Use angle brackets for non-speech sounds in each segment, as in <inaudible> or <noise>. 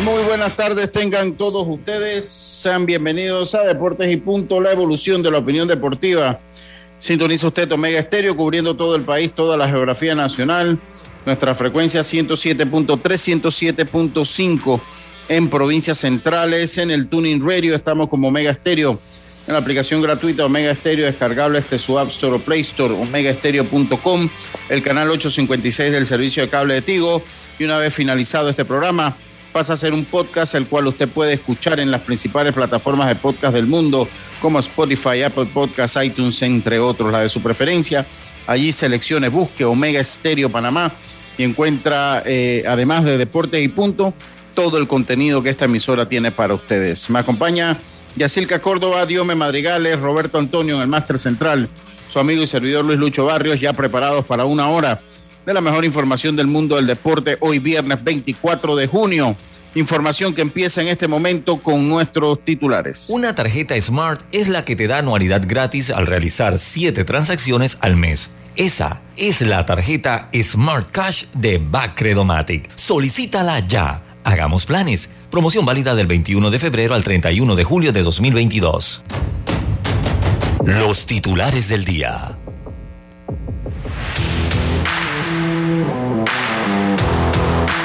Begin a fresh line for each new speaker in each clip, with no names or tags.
Muy buenas tardes tengan todos ustedes. Sean bienvenidos a Deportes y Punto, la evolución de la opinión deportiva. Sintoniza usted Omega Estéreo cubriendo todo el país, toda la geografía nacional. Nuestra frecuencia 107.3, 107.5 en provincias centrales. En el Tuning Radio estamos como Omega Estéreo. En la aplicación gratuita Omega Estéreo descargable este su App Store o Play Store, omegaestereo.com, el canal 856 del servicio de cable de Tigo. Y una vez finalizado este programa, pasa a ser un podcast el cual usted puede escuchar en las principales plataformas de podcast del mundo como Spotify, Apple Podcasts, iTunes, entre otros, la de su preferencia. Allí seleccione, busque Omega Estéreo Panamá y encuentra, eh, además de Deportes y Punto, todo el contenido que esta emisora tiene para ustedes. Me acompaña Yacilca Córdoba, Diome Madrigales, Roberto Antonio en el Máster Central, su amigo y servidor Luis Lucho Barrios, ya preparados para una hora de la mejor información del mundo del deporte hoy viernes 24 de junio. Información que empieza en este momento con nuestros titulares.
Una tarjeta Smart es la que te da anualidad gratis al realizar 7 transacciones al mes. Esa es la tarjeta Smart Cash de Bacredomatic. Solicítala ya. Hagamos planes. Promoción válida del 21 de febrero al 31 de julio de 2022. Los titulares del día.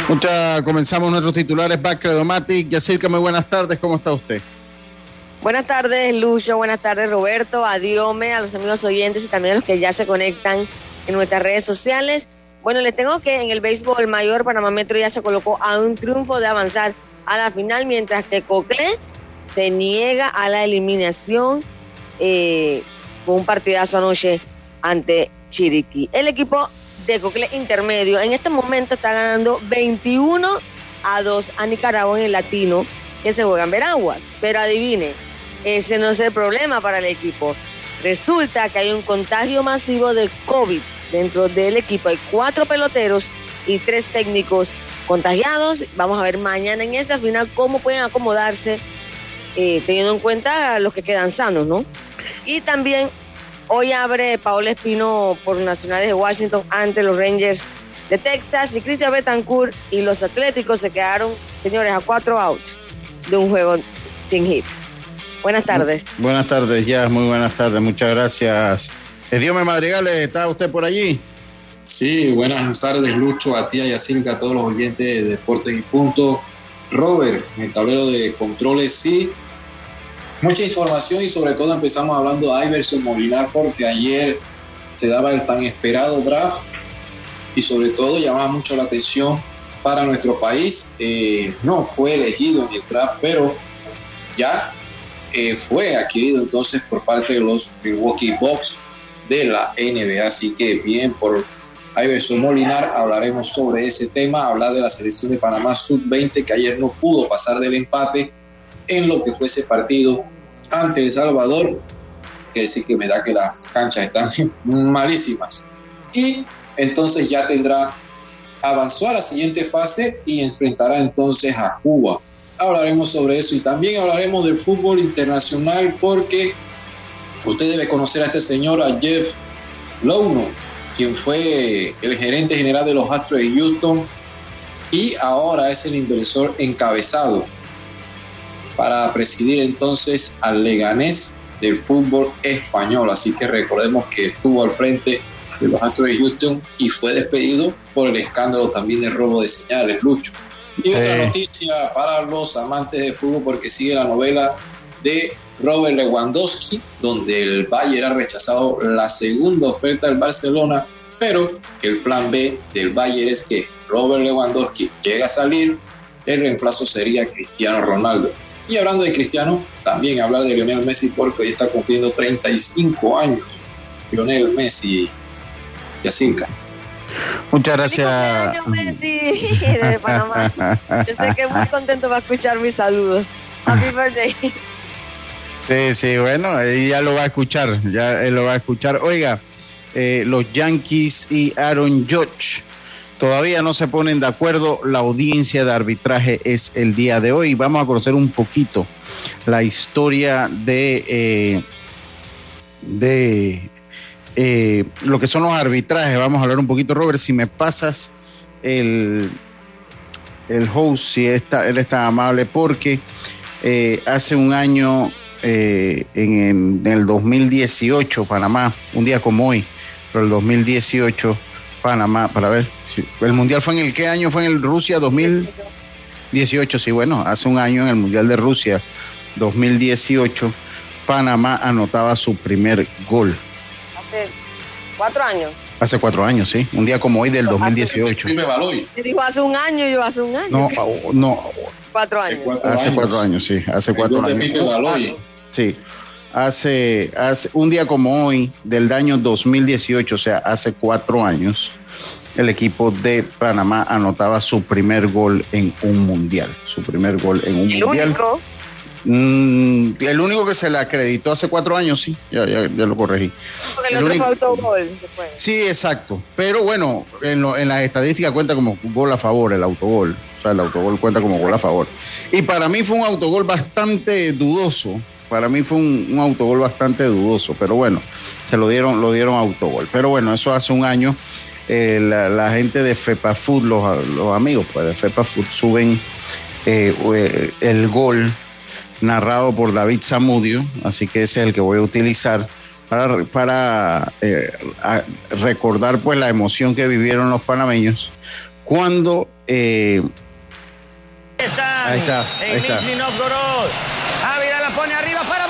Mucha, comenzamos nuestros titulares. Bacredomatic. Yacirca, muy buenas tardes. ¿Cómo está usted?
Buenas tardes, Lucho. Buenas tardes, Roberto. Adiome a los amigos oyentes y también a los que ya se conectan en nuestras redes sociales. Bueno, les tengo que en el béisbol mayor Panamá Metro ya se colocó a un triunfo de avanzar a la final, mientras que Cocle se niega a la eliminación eh, con un partidazo anoche ante Chiriquí. El equipo de Cocle Intermedio. En este momento está ganando 21 a 2 a Nicaragua en el latino que se juega en Veraguas. Pero adivine, ese no es el problema para el equipo. Resulta que hay un contagio masivo de COVID dentro del equipo. Hay cuatro peloteros y tres técnicos contagiados. Vamos a ver mañana en esta final cómo pueden acomodarse, eh, teniendo en cuenta los que quedan sanos, ¿no? Y también Hoy abre Paola Espino por Nacionales de Washington ante los Rangers de Texas y Cristian Betancourt y los Atléticos se quedaron, señores, a cuatro outs de un juego sin hits. Buenas tardes.
Buenas tardes, ya, muy buenas tardes, muchas gracias. Diome Madrigales, ¿está usted por allí?
Sí, buenas tardes, Lucho, a ti y a Silca, a todos los oyentes de Deportes y Punto. Robert, en el tablero de controles, sí, mucha información y sobre todo empezamos hablando de Iverson Molinar porque ayer se daba el tan esperado draft y sobre todo llamaba mucho la atención para nuestro país. Eh, no fue elegido en el draft, pero ya eh, fue adquirido entonces por parte de los Milwaukee Bucks de la NBA. Así que bien por Iverson Molinar, hablaremos sobre ese tema, hablar de la selección de Panamá sub-20 que ayer no pudo pasar del empate en lo que fue ese partido ante El Salvador, que decir que me da que las canchas están <laughs> malísimas. Y entonces ya tendrá, avanzó a la siguiente fase y enfrentará entonces a Cuba. Hablaremos sobre eso y también hablaremos del fútbol internacional porque usted debe conocer a este señor, a Jeff Louno, quien fue el gerente general de los Astros de Houston y ahora es el inversor encabezado para presidir entonces al Leganés del fútbol español. Así que recordemos que estuvo al frente de los Astros de Houston y fue despedido por el escándalo también de robo de señales, Lucho. Y otra noticia para los amantes de fútbol, porque sigue la novela de Robert Lewandowski, donde el Bayern ha rechazado la segunda oferta del Barcelona Pero el plan B del Bayern es que Robert Lewandowski llega a salir, el reemplazo sería Cristiano Ronaldo. Y hablando de Cristiano, también hablar de Lionel Messi porque hoy está cumpliendo 35 años. Lionel Messi, Yacinca.
Muchas gracias.
Messi <laughs> de Panamá. Yo sé que muy contento va a escuchar mis saludos. Happy birthday.
Sí, sí, bueno, ya lo va a escuchar, ya él lo va a escuchar. Oiga, eh, los Yankees y Aaron Judge todavía no se ponen de acuerdo. La audiencia de arbitraje es el día de hoy. Vamos a conocer un poquito la historia de, eh, de eh, lo que son los arbitrajes. Vamos a hablar un poquito, Robert, si me pasas el, el host, si está, él está amable, porque hace un año eh, en, el 2018, Panamá, un día como hoy, pero el 2018, Panamá, para ver, el Mundial fue en el qué año fue en el Rusia 2018, sí, bueno, hace un año en el Mundial de Rusia 2018, Panamá anotaba su primer gol.
Hace cuatro años.
Hace cuatro años, sí. Un día como hoy del 2018.
Dijo hace un año, yo hace un año.
No, <laughs> no.
Cuatro años.
Hace cuatro años, sí. Hace cuatro años. Sí. Hace, hace un día como hoy, del año 2018, o sea, hace cuatro años, el equipo de Panamá anotaba su primer gol en un mundial. Su primer gol en un mundial. Mm, el único que se le acreditó hace cuatro años, sí, ya, ya, lo corregí.
Porque el, otro fue autogol.
Sí, exacto. Pero bueno, en, en las estadísticas cuenta como gol a favor el autogol. O sea, el autogol cuenta como gol a favor. Y para mí fue un autogol bastante dudoso. Para mí fue un, autogol bastante dudoso. Pero bueno, se lo dieron, lo dieron autogol. Pero bueno, eso hace un año. Eh, la, gente de FEPA Food, los, amigos pues, de FEPA Food, suben eh, eh, el gol narrado por David Zamudio, así que ese es el que voy a utilizar para, para eh, recordar pues la emoción que vivieron los panameños cuando eh,
ahí está, ahí está. Ávila la pone arriba para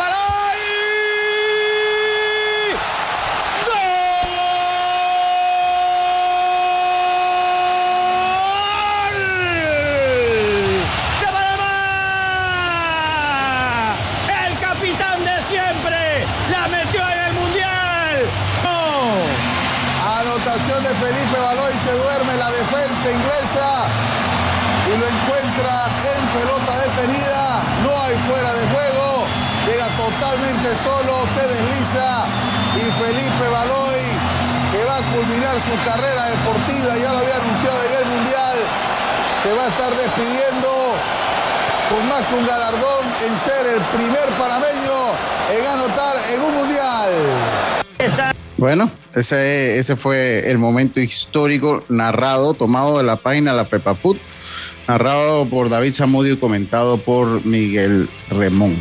Felipe Baloy se duerme la defensa inglesa y lo encuentra en pelota detenida. No hay fuera de juego. Llega totalmente solo, se desliza y Felipe Baloy, que va a culminar su carrera deportiva, ya lo había anunciado en el Mundial, se va a estar despidiendo con más que un galardón en ser el primer panameño en anotar en un Mundial.
Bueno, ese, ese fue el momento histórico narrado, tomado de la página La Pepa Food, narrado por David Zamudio y comentado por Miguel Remón.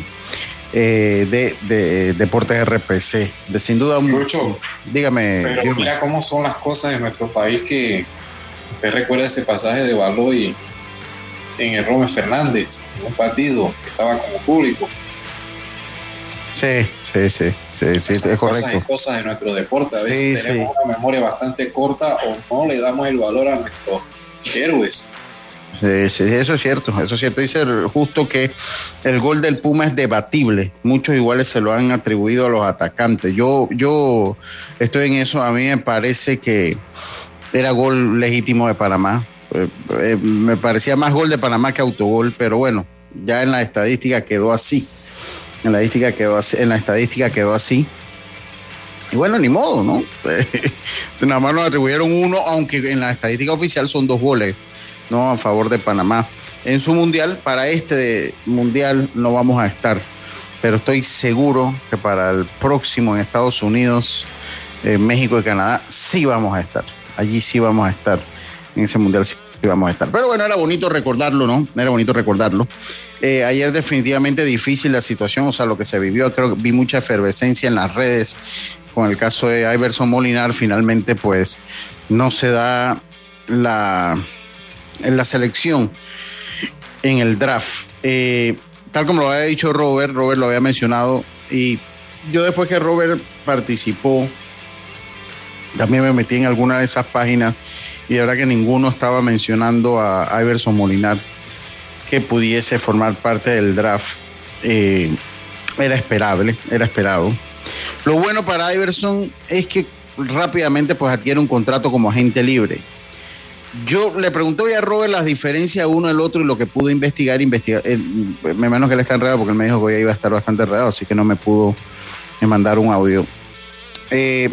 Eh, de, Deportes RPC. De sin duda
mucho.
Dígame.
Pero mira cómo son las cosas en nuestro país que usted recuerda ese pasaje de Baloy en el Rome Fernández, un partido que estaba como público.
Sí, sí, sí. Sí, sí, es correcto.
Cosas, cosas de nuestro deporte. A veces tenemos una memoria bastante corta o no le damos el valor a nuestros héroes.
Sí, sí, eso es cierto, eso es cierto. Dice justo que el gol del Puma es debatible. Muchos iguales se lo han atribuido a los atacantes. Yo, yo estoy en eso. A mí me parece que era gol legítimo de Panamá. Eh, eh, me parecía más gol de Panamá que autogol, pero bueno, ya en la estadística quedó así. En la estadística quedó así. Así. Y bueno, ni modo, ¿no? <laughs> Nada más nos atribuyeron uno, aunque en la estadística oficial son dos goles, ¿no? A favor de Panamá. En su mundial, para este mundial no vamos a estar, pero estoy seguro que para el próximo en Estados Unidos, México y Canadá sí vamos a estar. Allí sí vamos a estar. En ese mundial sí vamos a estar. Pero bueno, era bonito recordarlo, ¿no? Era bonito recordarlo. Eh, ayer definitivamente difícil la situación, o sea, lo que se vivió, creo que vi mucha efervescencia en las redes con el caso de Iverson Molinar, finalmente pues no se da la, la selección en el draft. Eh, tal como lo había dicho Robert, Robert lo había mencionado, y yo después que Robert participó También me metí en alguna de esas páginas y de verdad que ninguno estaba mencionando a Iverson Molinar que pudiese formar parte del draft. Eh, era esperable, era esperado. Lo bueno para Iverson es que rápidamente pues adquiere un contrato como agente libre. Yo le pregunté hoy a Robert las diferencias uno del otro y lo que pudo investigar, investigar, eh, me menos que él está enredado porque él me dijo que hoy iba a estar bastante enredado, así que no me pudo mandar un audio. Eh,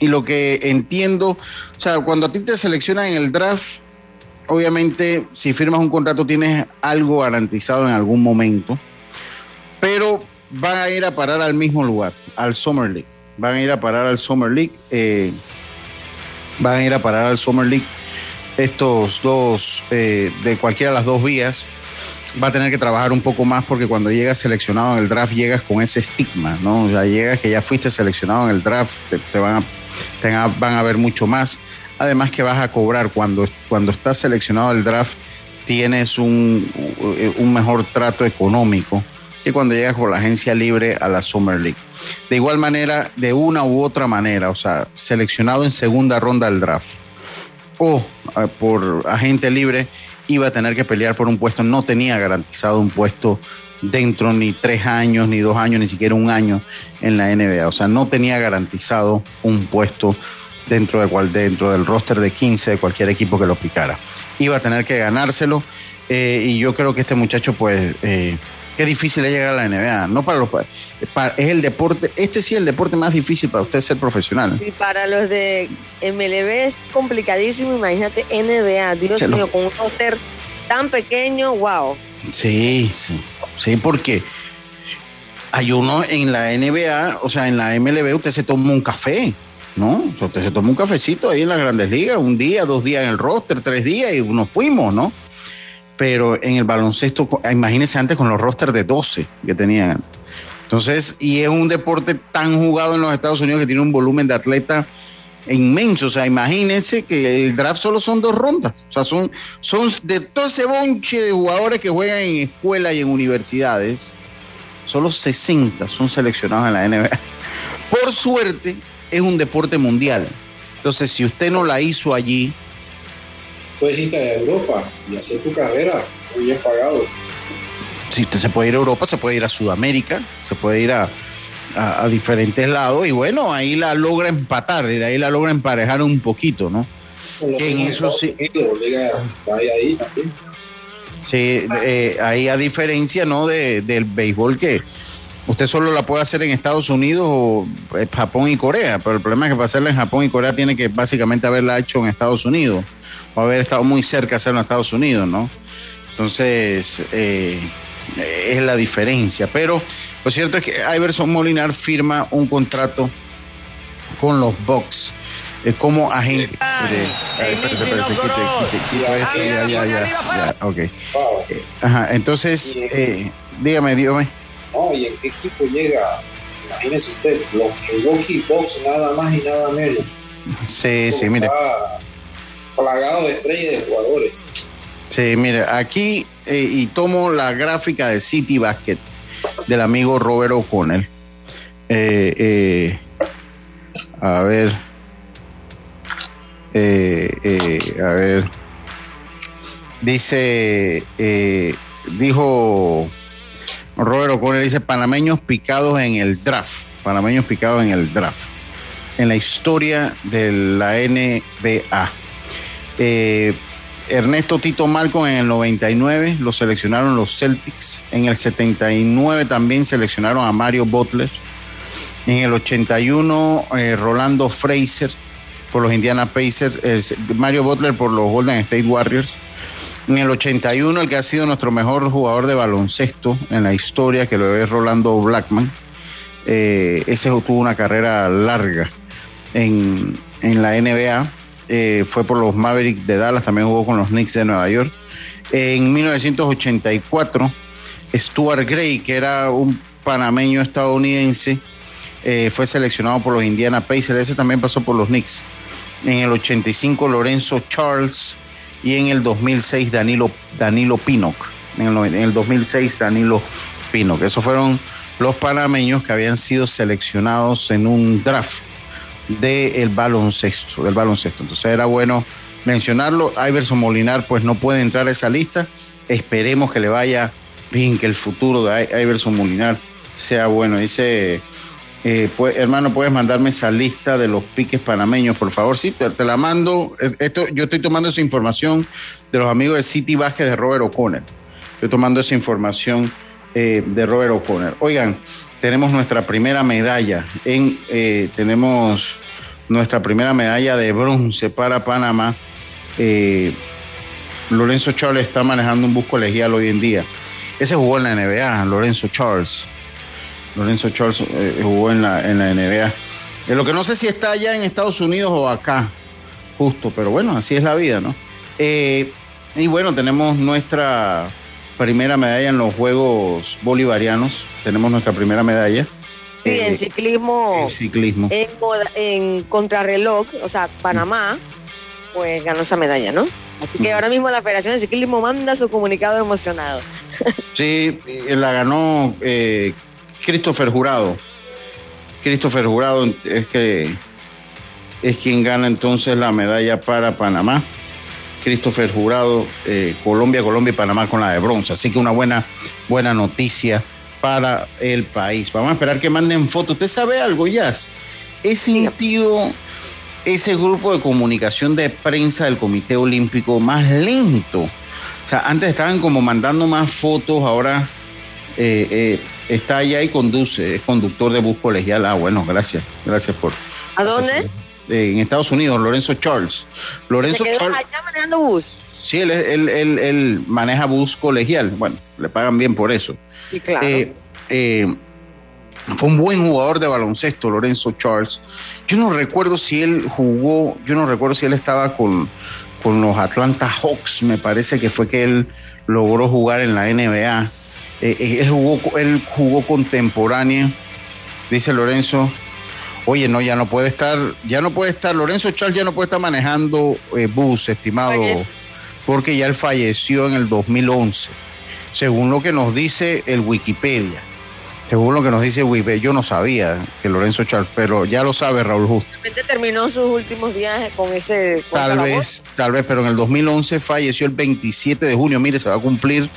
y lo que entiendo, o sea, cuando a ti te seleccionan en el draft, obviamente si firmas un contrato tienes algo garantizado en algún momento, pero van a ir a parar al mismo lugar, al Summer League. Van a ir a parar al Summer League. Eh, van a ir a parar al Summer League estos dos, eh, de cualquiera de las dos vías. Va a tener que trabajar un poco más porque cuando llegas seleccionado en el draft llegas con ese estigma, ¿no? Ya llegas que ya fuiste seleccionado en el draft, te, van, a, te van a ver mucho más. Además que vas a cobrar cuando, cuando estás seleccionado el draft, tienes un, un mejor trato económico que cuando llegas por la agencia libre a la Summer League. De igual manera, de una u otra manera, o sea, seleccionado en segunda ronda del draft o eh, por agente libre, iba a tener que pelear por un puesto, no tenía garantizado un puesto dentro ni tres años, ni dos años, ni siquiera un año en la NBA. O sea, no tenía garantizado un puesto dentro, de cual, dentro del roster de 15 de cualquier equipo que lo picara. Iba a tener que ganárselo eh, y yo creo que este muchacho pues eh, Qué difícil es llegar a la NBA, no para los es el deporte, este sí es el deporte más difícil para usted ser profesional.
Y para los de MLB es complicadísimo, imagínate NBA, Dios mío, con un roster tan pequeño, wow.
Sí, sí, sí, porque hay uno en la NBA, o sea, en la MLB usted se toma un café, ¿no? Usted se toma un cafecito ahí en las grandes ligas, un día, dos días en el roster, tres días y nos fuimos, ¿no? pero en el baloncesto, imagínense antes con los rosters de 12 que tenían antes. Entonces, y es un deporte tan jugado en los Estados Unidos que tiene un volumen de atleta inmenso. O sea, imagínense que el draft solo son dos rondas. O sea, son, son de todo ese bonche de jugadores que juegan en escuela y en universidades, solo 60 son seleccionados en la NBA. Por suerte, es un deporte mundial. Entonces, si usted no la hizo allí,
puedes irte a Europa y hacer tu carrera muy bien pagado.
Si usted se puede ir a Europa, se puede ir a Sudamérica, se puede ir a, a, diferentes lados y bueno, ahí la logra empatar, ahí la logra emparejar un poquito, ¿no?
En eso sí.
Sí, eh, ahí a diferencia, ¿no? De, del béisbol que usted solo la puede hacer en Estados Unidos o eh, Japón y Corea, pero el problema es que para hacerla en Japón y Corea tiene que básicamente haberla hecho en Estados Unidos o haber estado muy cerca de hacerlo en Estados Unidos, ¿no? Entonces, eh, es la diferencia. Pero lo cierto es que Iverson Molinar firma un contrato con los Bucks como agente Ya, ya, ya, ok. Ajá, entonces, eh, dígame, dígame.
No, ¿y en qué equipo llega? Imagínese usted, los Milwaukee Bucks nada más y nada menos.
Sí, sí, mire
plagado de estrellas de jugadores.
Sí, mire, aquí eh, y tomo la gráfica de City Basket del amigo Robert O'Connell. Eh, eh, a ver. a ver. Dice, dijo Robert O'Connell, dice panameños picados en el draft. Panameños picados en el draft. En la historia de la NBA. Eh, Ernesto Tito Malcolm en el 99 lo seleccionaron los Celtics. En el 79 también seleccionaron a Mario Butler. En el 81 eh, Rolando Fraser por los Indiana Pacers. Mario Butler por los Golden State Warriors. En el 81 el que ha sido nuestro mejor jugador de baloncesto en la historia, que lo es Rolando Blackman. Eh, ese tuvo una carrera larga en, en la NBA eh, fue por los Mavericks de Dallas, también jugó con los Knicks de Nueva York. En 1984, Stuart Gray, que era un panameño estadounidense, eh, fue seleccionado por los Indiana Pacers. Ese también pasó por los Knicks. En el 85, Lorenzo Charles. Y en el 2006, Danilo, Danilo Pinnock. En el, en el 2006, Danilo Pinnock. Esos fueron los panameños que habían sido seleccionados en un draft del baloncesto, del baloncesto. Entonces era bueno mencionarlo. Iverson Molinar pues no puede entrar a esa lista. Esperemos que le vaya bien, que el futuro de Iverson Molinar sea bueno. Dice, pues, hermano, puedes mandarme esa lista de los piques panameños, por favor. Sí, te, la mando. Esto, yo estoy tomando esa información de los amigos de City Vázquez de Robert O'Connor. Estoy tomando esa información eh, de Robert O'Connor. Oigan, tenemos nuestra primera medalla. En, eh, tenemos nuestra primera medalla de bronce para Panamá. Lorenzo Charles está manejando un bus colegial hoy en día. Ese jugó en la NBA, Lorenzo Charles. Lorenzo Charles eh, jugó en la, en la NBA. Eh, lo que no sé si está allá en Estados Unidos o acá, justo, pero bueno, así es la vida, ¿no? Eh, y bueno, tenemos nuestra primera medalla en los Juegos Bolivarianos. Tenemos nuestra primera medalla.
Sí, en ciclismo.
En ciclismo.
En, en contrarreloj, o sea, Panamá, pues ganó esa medalla, ¿no? Así que ahora mismo la Federación de Ciclismo manda su comunicado emocionado.
Sí, la ganó eh, Christopher Jurado. Christopher Jurado es que es quien gana entonces la medalla para Panamá. Christopher Jurado, eh, Colombia, Colombia y Panamá con la de bronce. Así que una buena, buena noticia para el país. Vamos a esperar que manden fotos. ¿Usted sabe algo, Jazz? He sentido ese grupo de comunicación de prensa del Comité Olímpico más lento. O sea, antes estaban como mandando más fotos, ahora eh, eh, está allá y conduce, es conductor de bus colegial. Ah, bueno, gracias, gracias por.
¿A dónde?
en Estados Unidos, Lorenzo Charles. Lorenzo
¿Se Charles. allá manejando bus?
Sí, él, él, maneja bus colegial. Bueno, le pagan bien por eso.
Sí, claro.
Eh, fue un buen jugador de baloncesto, Lorenzo Charles. Yo no recuerdo si él jugó, yo no recuerdo si él estaba con, con los Atlanta Hawks, me parece que fue que él logró jugar en la NBA. Eh, eh, él, jugó, él jugó contemporáneo, dice Lorenzo. Oye, no, ya no puede estar, ya no puede estar, Lorenzo Charles ya no puede estar manejando eh, bus, estimado, porque ya él falleció en el 2011, según lo que nos dice el Wikipedia. Según lo que nos dice Wipe, yo no sabía que Lorenzo Charles, pero ya lo sabe Raúl Justo.
terminó sus últimos días con ese.
tal vez, tal vez, pero en el 2011 falleció el 27 de junio. Mire, se va a cumplir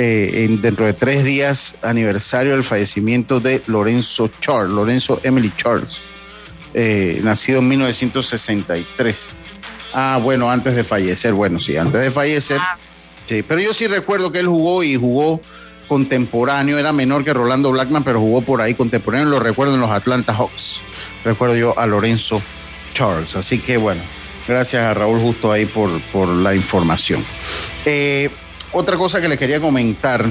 eh, dentro de tres días aniversario del fallecimiento de Lorenzo Charles, Lorenzo Emily Charles, eh, nacido en 1963. Ah, bueno, antes de fallecer, bueno, sí, antes de fallecer. Ah. Sí, pero yo sí recuerdo que él jugó y jugó contemporáneo, era menor que Rolando Blackman, pero jugó por ahí contemporáneo, lo recuerdo en los Atlanta Hawks. Recuerdo yo a Lorenzo Charles. Así que bueno, gracias a Raúl Justo ahí por, por la información. Eh, otra cosa que le quería comentar,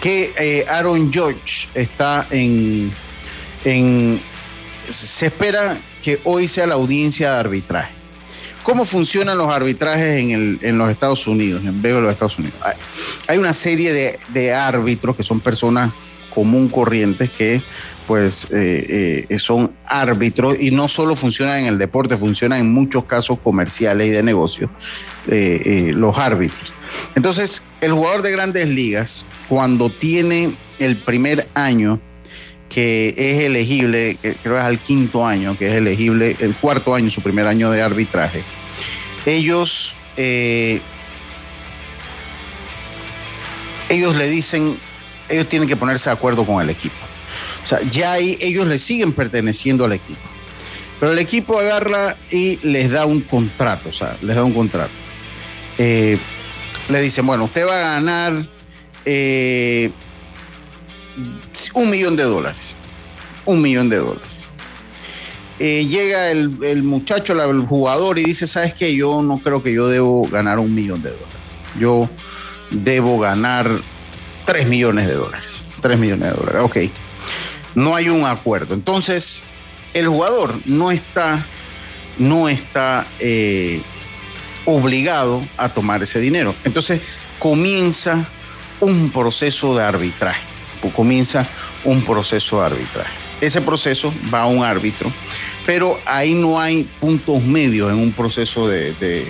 que eh, Aaron George está en, en... Se espera que hoy sea la audiencia de arbitraje. ¿Cómo funcionan los arbitrajes en, los Estados Unidos, en de los Estados Unidos? Hay una serie de, árbitros que son personas común corrientes que pues eh, eh, son árbitros y no solo funcionan en el deporte, funcionan en muchos casos comerciales y de negocios, eh, los árbitros. Entonces, el jugador de grandes ligas, cuando tiene el primer año que es elegible, creo que es al quinto año, que es elegible, el cuarto año, su primer año de arbitraje, ellos, eh, ellos le dicen, ellos tienen que ponerse de acuerdo con el equipo. O sea, ya ahí ellos le siguen perteneciendo al equipo. Pero el equipo agarra y les da un contrato, o sea, les da un contrato. Eh, le dicen, bueno, usted va a ganar eh, un millón de dólares. Un millón de dólares. Eh, llega el, muchacho, el jugador, y dice, ¿sabes qué? Yo no creo que yo debo ganar un millón de dólares. Yo debo ganar tres millones de dólares. Tres millones de dólares, ok. No hay un acuerdo. Entonces, el jugador no está, no está eh, obligado a tomar ese dinero. Entonces, comienza un proceso de arbitraje comienza un proceso de arbitraje. Ese proceso va a un árbitro, pero ahí no hay puntos medios en un proceso de,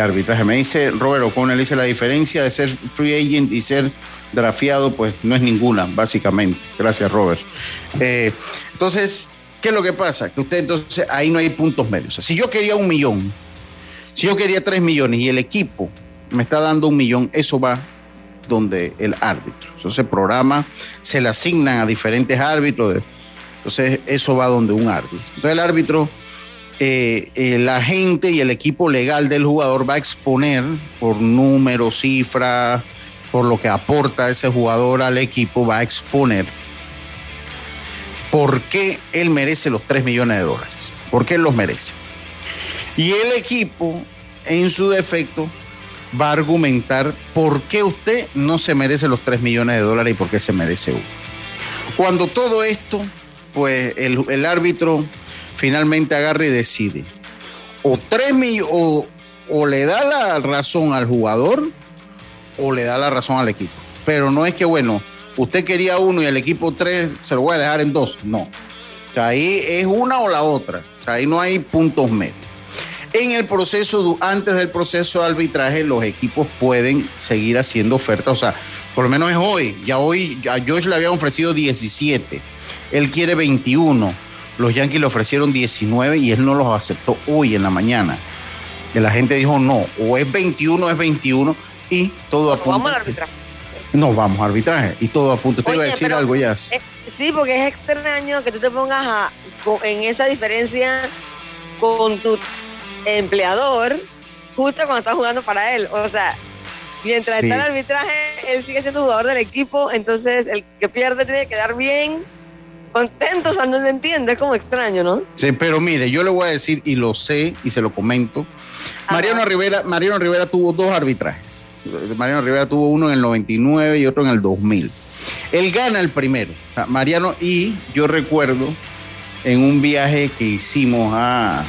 arbitraje. Me dice Robert O'Connell, dice la diferencia de ser free agent y ser drafeado, pues no es ninguna, básicamente. Gracias, Robert. Eh, entonces, ¿Qué es lo que pasa? Que usted entonces ahí no hay puntos medios. si yo quería un millón, si yo quería tres millones y el equipo me está dando un millón, eso va donde el árbitro. Eso se programa, se le asignan a diferentes árbitros. Entonces, eso va donde un árbitro. Entonces, el árbitro, eh, eh, la gente y el equipo legal del jugador va a exponer por números, cifras, por lo que aporta ese jugador al equipo, va a exponer por qué él merece los 3 millones de dólares. ¿Por qué él los merece? Y el equipo, en su defecto, va a argumentar por qué usted no se merece los 3 millones de dólares y por qué se merece uno. Cuando todo esto, pues el, árbitro finalmente agarra y decide. O, 3 o, o le da la razón al jugador o le da la razón al equipo. Pero no es que, bueno, usted quería uno y el equipo tres se lo voy a dejar en dos. No. ahí es una o la otra. ahí no hay puntos medios. En el proceso, antes del proceso de arbitraje, los equipos pueden seguir haciendo ofertas. O sea, por lo menos es hoy. Ya hoy a Josh le habían ofrecido 17. Él quiere 21. Los Yankees le ofrecieron 19 y él no los aceptó hoy en la mañana. La gente dijo no, o es 21 o es 21 y todo apunta. Vamos al arbitraje. No, vamos a arbitraje y todo apunta. Usted iba a decir algo ya.
Eh, sí, porque es extraño que tú te pongas en esa diferencia con tu empleador justo cuando estás jugando para él. O sea, mientras está el arbitraje, él sigue siendo jugador del equipo, entonces el que pierde tiene que quedar bien, contento, o sea, no se entiende, es como extraño, ¿no?
Sí, pero mire, yo le voy a decir, y lo sé, y se lo comento, Mariano Rivera, Mariano Rivera tuvo dos arbitrajes. Mariano Rivera tuvo uno en el 99 y otro en el 2000. Él gana el primero, Mariano, y yo recuerdo en un viaje que hicimos a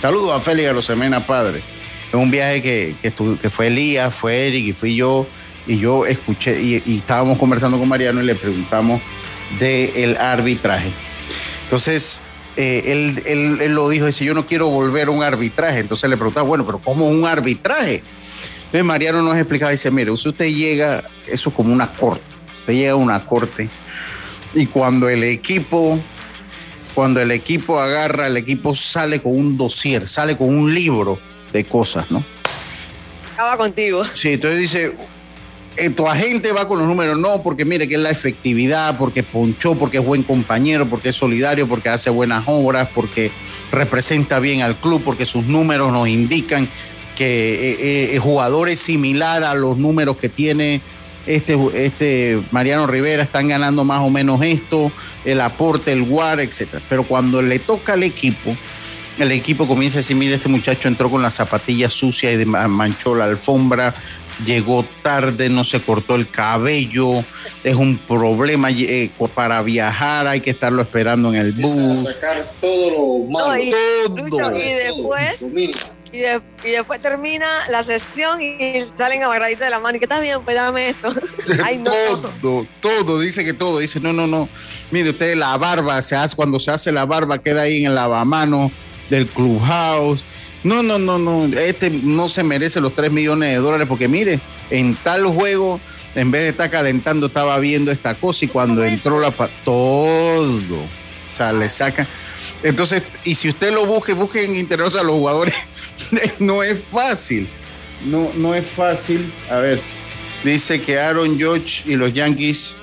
Saludos a Félix Rosemena Padre. Es un viaje que, que, fue Elías, fue Eric y fui yo. Y yo escuché y, estábamos conversando con Mariano y le preguntamos del arbitraje. Entonces, eh, él, él, lo dijo, dice, yo no quiero volver a un arbitraje. Entonces le preguntaba, bueno, pero ¿cómo un arbitraje? Entonces Mariano nos explicaba, dice, mire, usted llega, eso es como una corte. Usted llega a una corte y cuando el equipo cuando el equipo agarra, el equipo sale con un dossier, sale con un libro de cosas, ¿no?
Acaba contigo.
Sí, entonces dice, eh, tu agente va con los números, no, porque mire que es la efectividad, porque ponchó, porque es buen compañero, porque es solidario, porque hace buenas obras, porque representa bien al club, porque sus números nos indican que eh, eh, jugador es similar a los números que tiene este, este Mariano Rivera, están ganando más o menos esto, el aporte, el WAR, etcétera. Pero cuando le toca al equipo, el equipo comienza a decir, mire, este muchacho entró con las zapatillas sucias y manchó la alfombra, llegó tarde, no se cortó el cabello, es un problema eh, para viajar, hay que estarlo esperando en el bus. A
sacar todo lo malo.
y, después, y, después termina la sesión y salen agarraditos de la mano. ¿Y qué estás bien? Espérame esto. <laughs>
Todo, todo, dice que todo. Dice, no, no, no. Mire, usted la barba, se hace, cuando se hace la barba, queda ahí en el lavamano del clubhouse. No, no, no, no. Este no se merece los 3 millones de dólares porque mire, en tal juego, en vez de estar calentando, estaba viendo esta cosa y cuando entró la... Todo. O sea, le sacan entonces, y si usted lo busque, busque en internet a los jugadores, <laughs> no es fácil. No, no es fácil. A ver, dice que Aaron George y los Yankees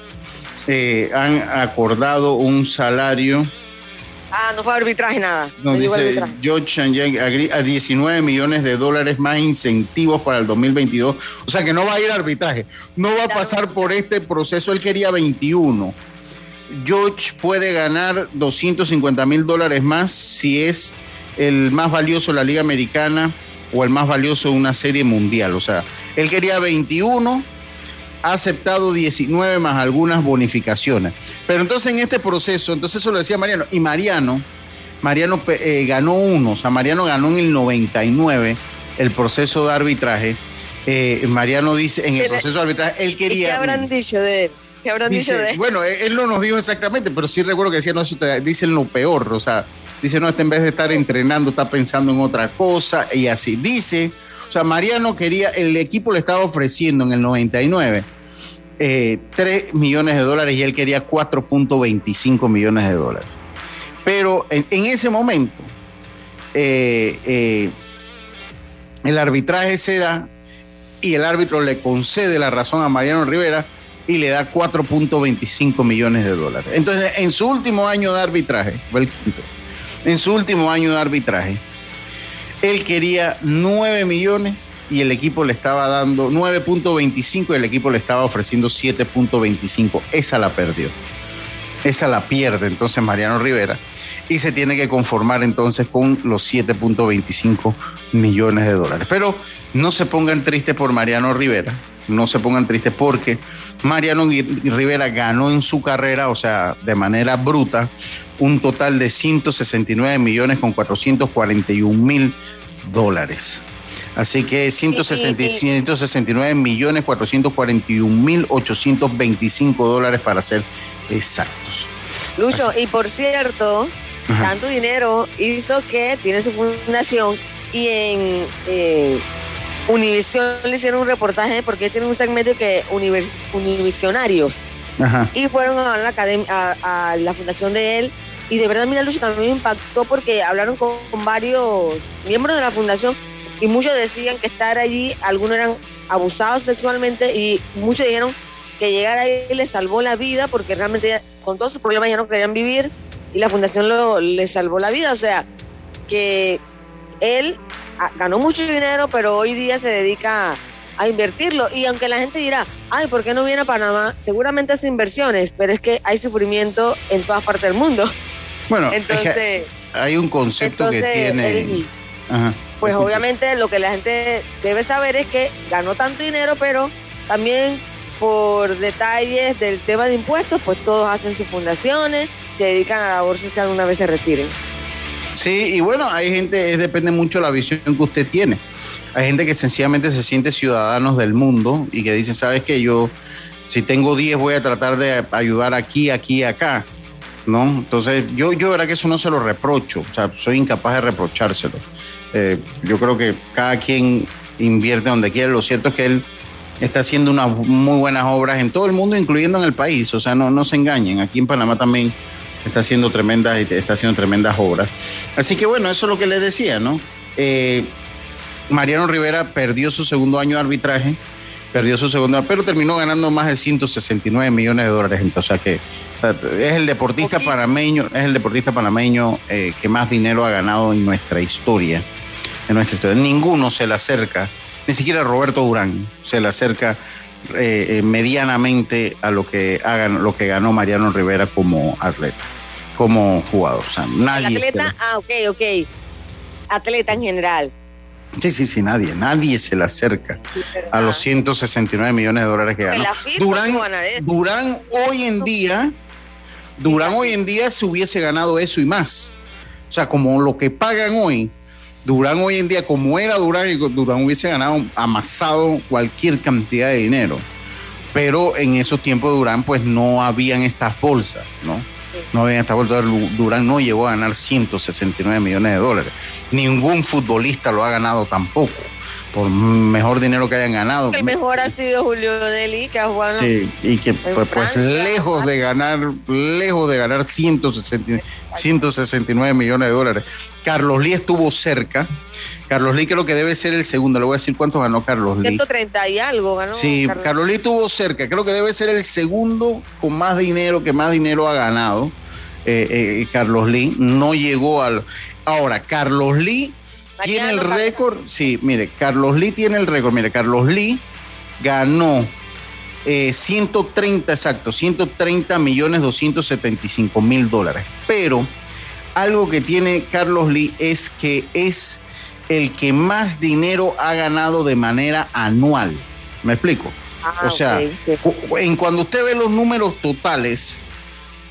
eh, han acordado un salario.
Ah, no fue arbitraje nada.
No, dice George a 19 millones de dólares más incentivos para el 2022. O sea que no va a ir a arbitraje. No va a pasar por este proceso. Él quería 21 George puede ganar 250 mil dólares más si es el más valioso de la Liga Americana o el más valioso de una serie mundial. O sea, él quería 21, ha aceptado 19 más algunas bonificaciones. Pero entonces en este proceso, entonces eso lo decía Mariano, y Mariano, Mariano eh, ganó uno, o sea, Mariano ganó en el 99 el proceso de arbitraje. Eh, Mariano dice, en el proceso de arbitraje, él quería...
¿Qué habrán dicho de él?
Bueno, él no nos dijo exactamente, pero sí recuerdo que decía, no, eso te dicen lo peor, o sea, dice, no, este en vez de estar entrenando, está pensando en otra cosa, y así. Dice, o sea, Mariano quería, el equipo le estaba ofreciendo en el 99 eh, 3 millones de dólares y él quería 4.25 millones de dólares. Pero en, ese momento, eh, eh, el arbitraje se da y el árbitro le concede la razón a Mariano Rivera y le da 4.25 millones de dólares. Entonces, en su último año de arbitraje, en su último año de arbitraje, él quería 9 millones y el equipo le estaba dando 9.25 y el equipo le estaba ofreciendo 7.25. Esa la perdió. Esa la pierde entonces Mariano Rivera y se tiene que conformar entonces con los 7.25 millones de dólares. Pero no se pongan tristes por Mariano Rivera, no se pongan tristes porque Mariano Rivera ganó en su carrera, o sea, de manera bruta, un total de 169 millones con 441 mil dólares. Así que 169 millones 441 mil 825 dólares para ser exactos.
Lucho, y por cierto, tanto dinero hizo que tiene su fundación y en eh, Univision le hicieron un reportaje porque tiene un segmento que Univisionarios. Y fueron a la, academia, a, la fundación de él. Y de verdad, mira, Lucho, también me impactó porque hablaron con, varios miembros de la fundación y muchos decían que estar allí, algunos eran abusados sexualmente y muchos dijeron que llegar ahí les salvó la vida porque realmente con todos sus problemas ya no querían vivir y la fundación lo, le salvó la vida. O sea, que él ganó mucho dinero, pero hoy día se dedica a, invertirlo. Y aunque la gente dirá, ay, ¿por qué no viene a Panamá? Seguramente hace inversiones, pero es que hay sufrimiento en todas partes del mundo. <laughs>
Bueno, entonces hay un concepto que tiene.
pues obviamente lo que la gente debe saber es que ganó tanto dinero, pero también por detalles del tema de impuestos, pues todos hacen sus fundaciones, se dedican a la labor social una vez se retiren.
Sí, y bueno, hay gente, depende mucho de la visión que usted tiene. Hay gente que sencillamente se siente ciudadanos del mundo y que dicen, sabes que yo, si tengo 10, voy a tratar de ayudar aquí, aquí, acá. ¿No? Entonces, yo, yo verdad que eso no se lo reprocho, o sea, soy incapaz de reprochárselo. Eh, yo creo que cada quien invierte donde quiere. Lo cierto es que él está haciendo unas muy buenas obras en todo el mundo, incluyendo en el país. O sea, no, no se engañen. Aquí en Panamá también está haciendo tremendas, está haciendo tremendas obras. Así que bueno, eso es lo que les decía, ¿no? Eh, Mariano Rivera perdió su segundo año de arbitraje, perdió su segundo, pero terminó ganando más de 169 millones de dólares. Entonces, o sea que es el deportista panameño, es el deportista panameño eh, que más dinero ha ganado en nuestra historia. En nuestra historia. Ninguno se le acerca, ni siquiera Roberto Durán se le acerca eh, medianamente a lo que hagan, lo que ganó Mariano Rivera como atleta como jugador. O sea, nadie.
atleta, ah, ok, ok. Atleta en general.
Sí, sí, sí, nadie, nadie se le acerca a los 169 millones de dólares que ganó. Durán, Durán hoy en día, Durán hoy en día se hubiese ganado eso y más. O sea, como lo que pagan hoy, Durán hoy en día, como era Durán, Durán hubiese ganado, amasado cualquier cantidad de dinero. Pero en esos tiempos Durán, pues no habían estas bolsas, ¿no? no habían esta vuelta. Durán no llegó a ganar 169 millones de dólares. Ningún futbolista lo ha ganado tampoco. Por mejor dinero que hayan ganado.
El mejor ha sido Julio Deli, que ha jugado.
Sí, y que pues, pues lejos de ganar, lejos de ganar 169 millones de dólares. Carlos Lee estuvo cerca. Carlos Lee creo que debe ser el segundo. Le voy a decir cuánto ganó Carlos Lee.
130 y algo ganó.
Sí, Carlos, Lee estuvo cerca. Creo que debe ser el segundo con más dinero, que más dinero ha ganado. Eh, eh, Carlos Lee no llegó al. Ahora, Carlos Lee tiene el récord. Sí, mire, Carlos Lee tiene el récord. Mire, Carlos Lee ganó 130, eh, exacto, 130 millones 275 mil dólares. Pero algo que tiene Carlos Lee es que es el que más dinero ha ganado de manera anual. ¿Me explico? Ah, o sea, en cuando usted ve los números totales,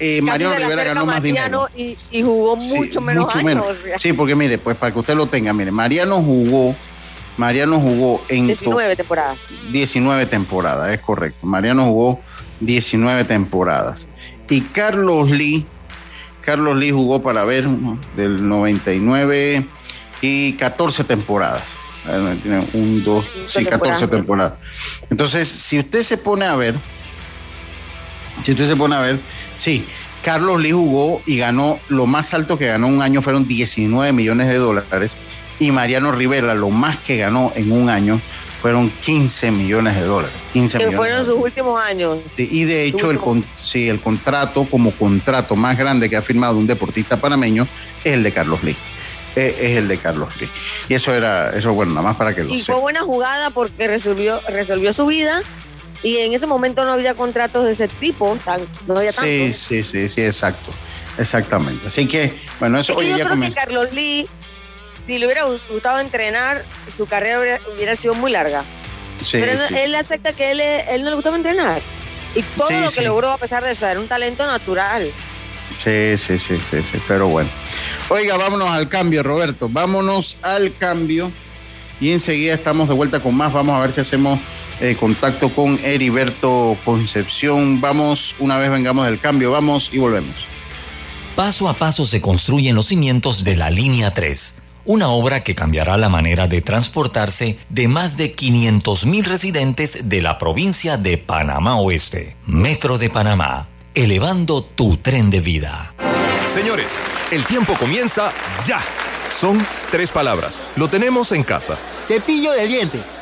eh, Mariano Rivera ganó más dinero.
Y, jugó mucho menos años.
Sí, porque mire, pues para que usted lo tenga, mire, Mariano jugó, Mariano jugó en
19 temporadas.
19 temporadas, es correcto. Mariano jugó 19 temporadas. Y Carlos Lee, Carlos Lee jugó para ver del 99 y 14 temporadas. Tiene un, dos, sí, 14 temporadas. Entonces, si usted se pone a ver, si usted se pone a ver, Sí, Carlos Lee jugó y ganó, lo más alto que ganó un año fueron 19 millones de dólares y Mariano Rivera lo más que ganó en un año fueron 15 millones de dólares. 15
que fueron sus últimos años.
Sí, y de hecho el, con, sí, el contrato como contrato más grande que ha firmado un deportista panameño es el de Carlos Lee. Es, es el de Carlos Lee. Y eso era, eso bueno, nada más para que lo
Y
sepa.
fue buena jugada porque resolvió, resolvió su vida y en ese momento no había contratos de ese tipo, tan, no había tantos.
Sí, sí, sí, sí, exacto. Exactamente. Así que, bueno, eso
Es
oye,
yo
ya
creo que Carlos Lee, si le hubiera gustado entrenar, su carrera hubiera, hubiera sido muy larga.
Sí,
Pero él,
sí.
él acepta que él, él no le gustaba entrenar. Y todo
Sí,
lo que logró, a pesar de ser un talento natural.
Sí, sí, sí, sí, sí, pero bueno. Oiga, vámonos al cambio, Roberto. Vámonos al cambio. Y enseguida estamos de vuelta con más. Vamos a ver si hacemos eh, contacto con Heriberto Concepción. Vamos, una vez vengamos del cambio, vamos y volvemos.
Paso a paso se construyen los cimientos de la Línea 3, una obra que cambiará la manera de transportarse de más de 500.000 residentes de la provincia de Panamá Oeste. Metro de Panamá, elevando tu tren de vida.
Señores, el tiempo comienza ya. Son tres palabras. Lo tenemos en casa.
Cepillo de diente.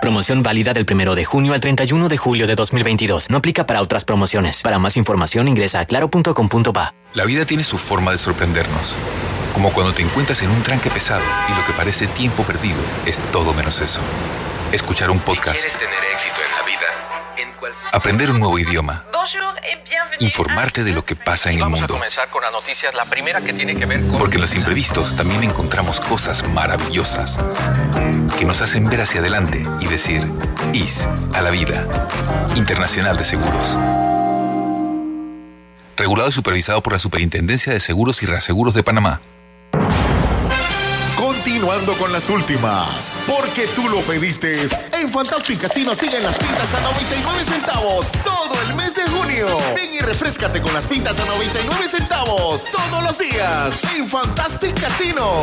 Promoción válida del 1 de junio al 31 de julio de 2022. No aplica para otras promociones. Para más información ingresa a claro.com.pa.
La vida tiene su forma de sorprendernos. Como cuando te encuentras en un tranque pesado y lo que parece tiempo perdido es todo menos eso. Escuchar un podcast.
tener éxito en la vida, en
Aprender un nuevo idioma.
Bonjour et bienvenue.
Informarte de lo que pasa en el
Vamos a
mundo.
comenzar con las noticias. La primera que tiene que ver con.
Porque en los imprevistos también encontramos cosas maravillosas que nos hacen ver hacia adelante y decir IS a la vida. Internacional de Seguros. Regulado y supervisado por la Superintendencia de Seguros y Reaseguros de Panamá.
Continuando con las últimas, porque tú lo pediste. En Fantastic Casino siguen las pintas a 99 centavos todo el mes de junio. Ven y refrescate con las pintas a 99 centavos todos los días en Fantastic Casino.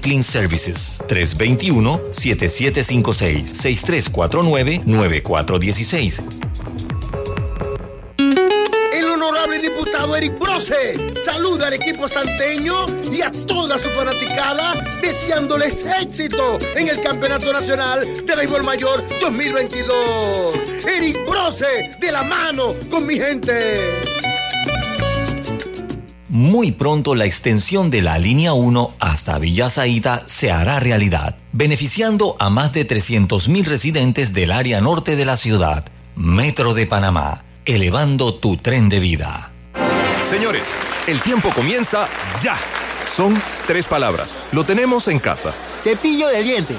Clean Services 321-7756-6349-9416.
El honorable diputado Eric Brose saluda al equipo santeño y a toda su fanaticada deseándoles éxito en el Campeonato Nacional de Béisbol Mayor 2022. Eric Brose de la mano con mi gente.
Muy pronto la extensión de la línea 1 hasta Villa Zaita se hará realidad, beneficiando a más de 300.000 residentes del área norte de la ciudad. Metro de Panamá, elevando tu tren de vida.
Señores, el tiempo comienza ya. Son tres palabras. Lo tenemos en casa.
Cepillo de diente.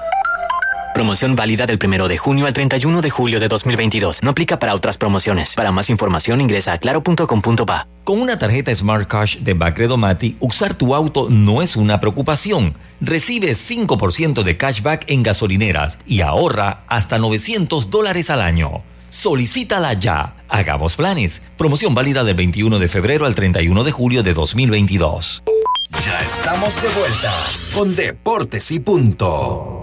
Promoción válida del 1 de junio al 31 de julio de 2022. No aplica para otras promociones. Para más información ingresa a claro.com.pa.
Con una tarjeta Smart Cash de Bacredomati, usar tu auto no es una preocupación. Recibe 5% de cashback en gasolineras y ahorra hasta 900 dólares al año. Solicítala ya. Hagamos planes. Promoción válida del 21 de febrero al 31 de julio de 2022.
Ya estamos de vuelta con Deportes y Punto.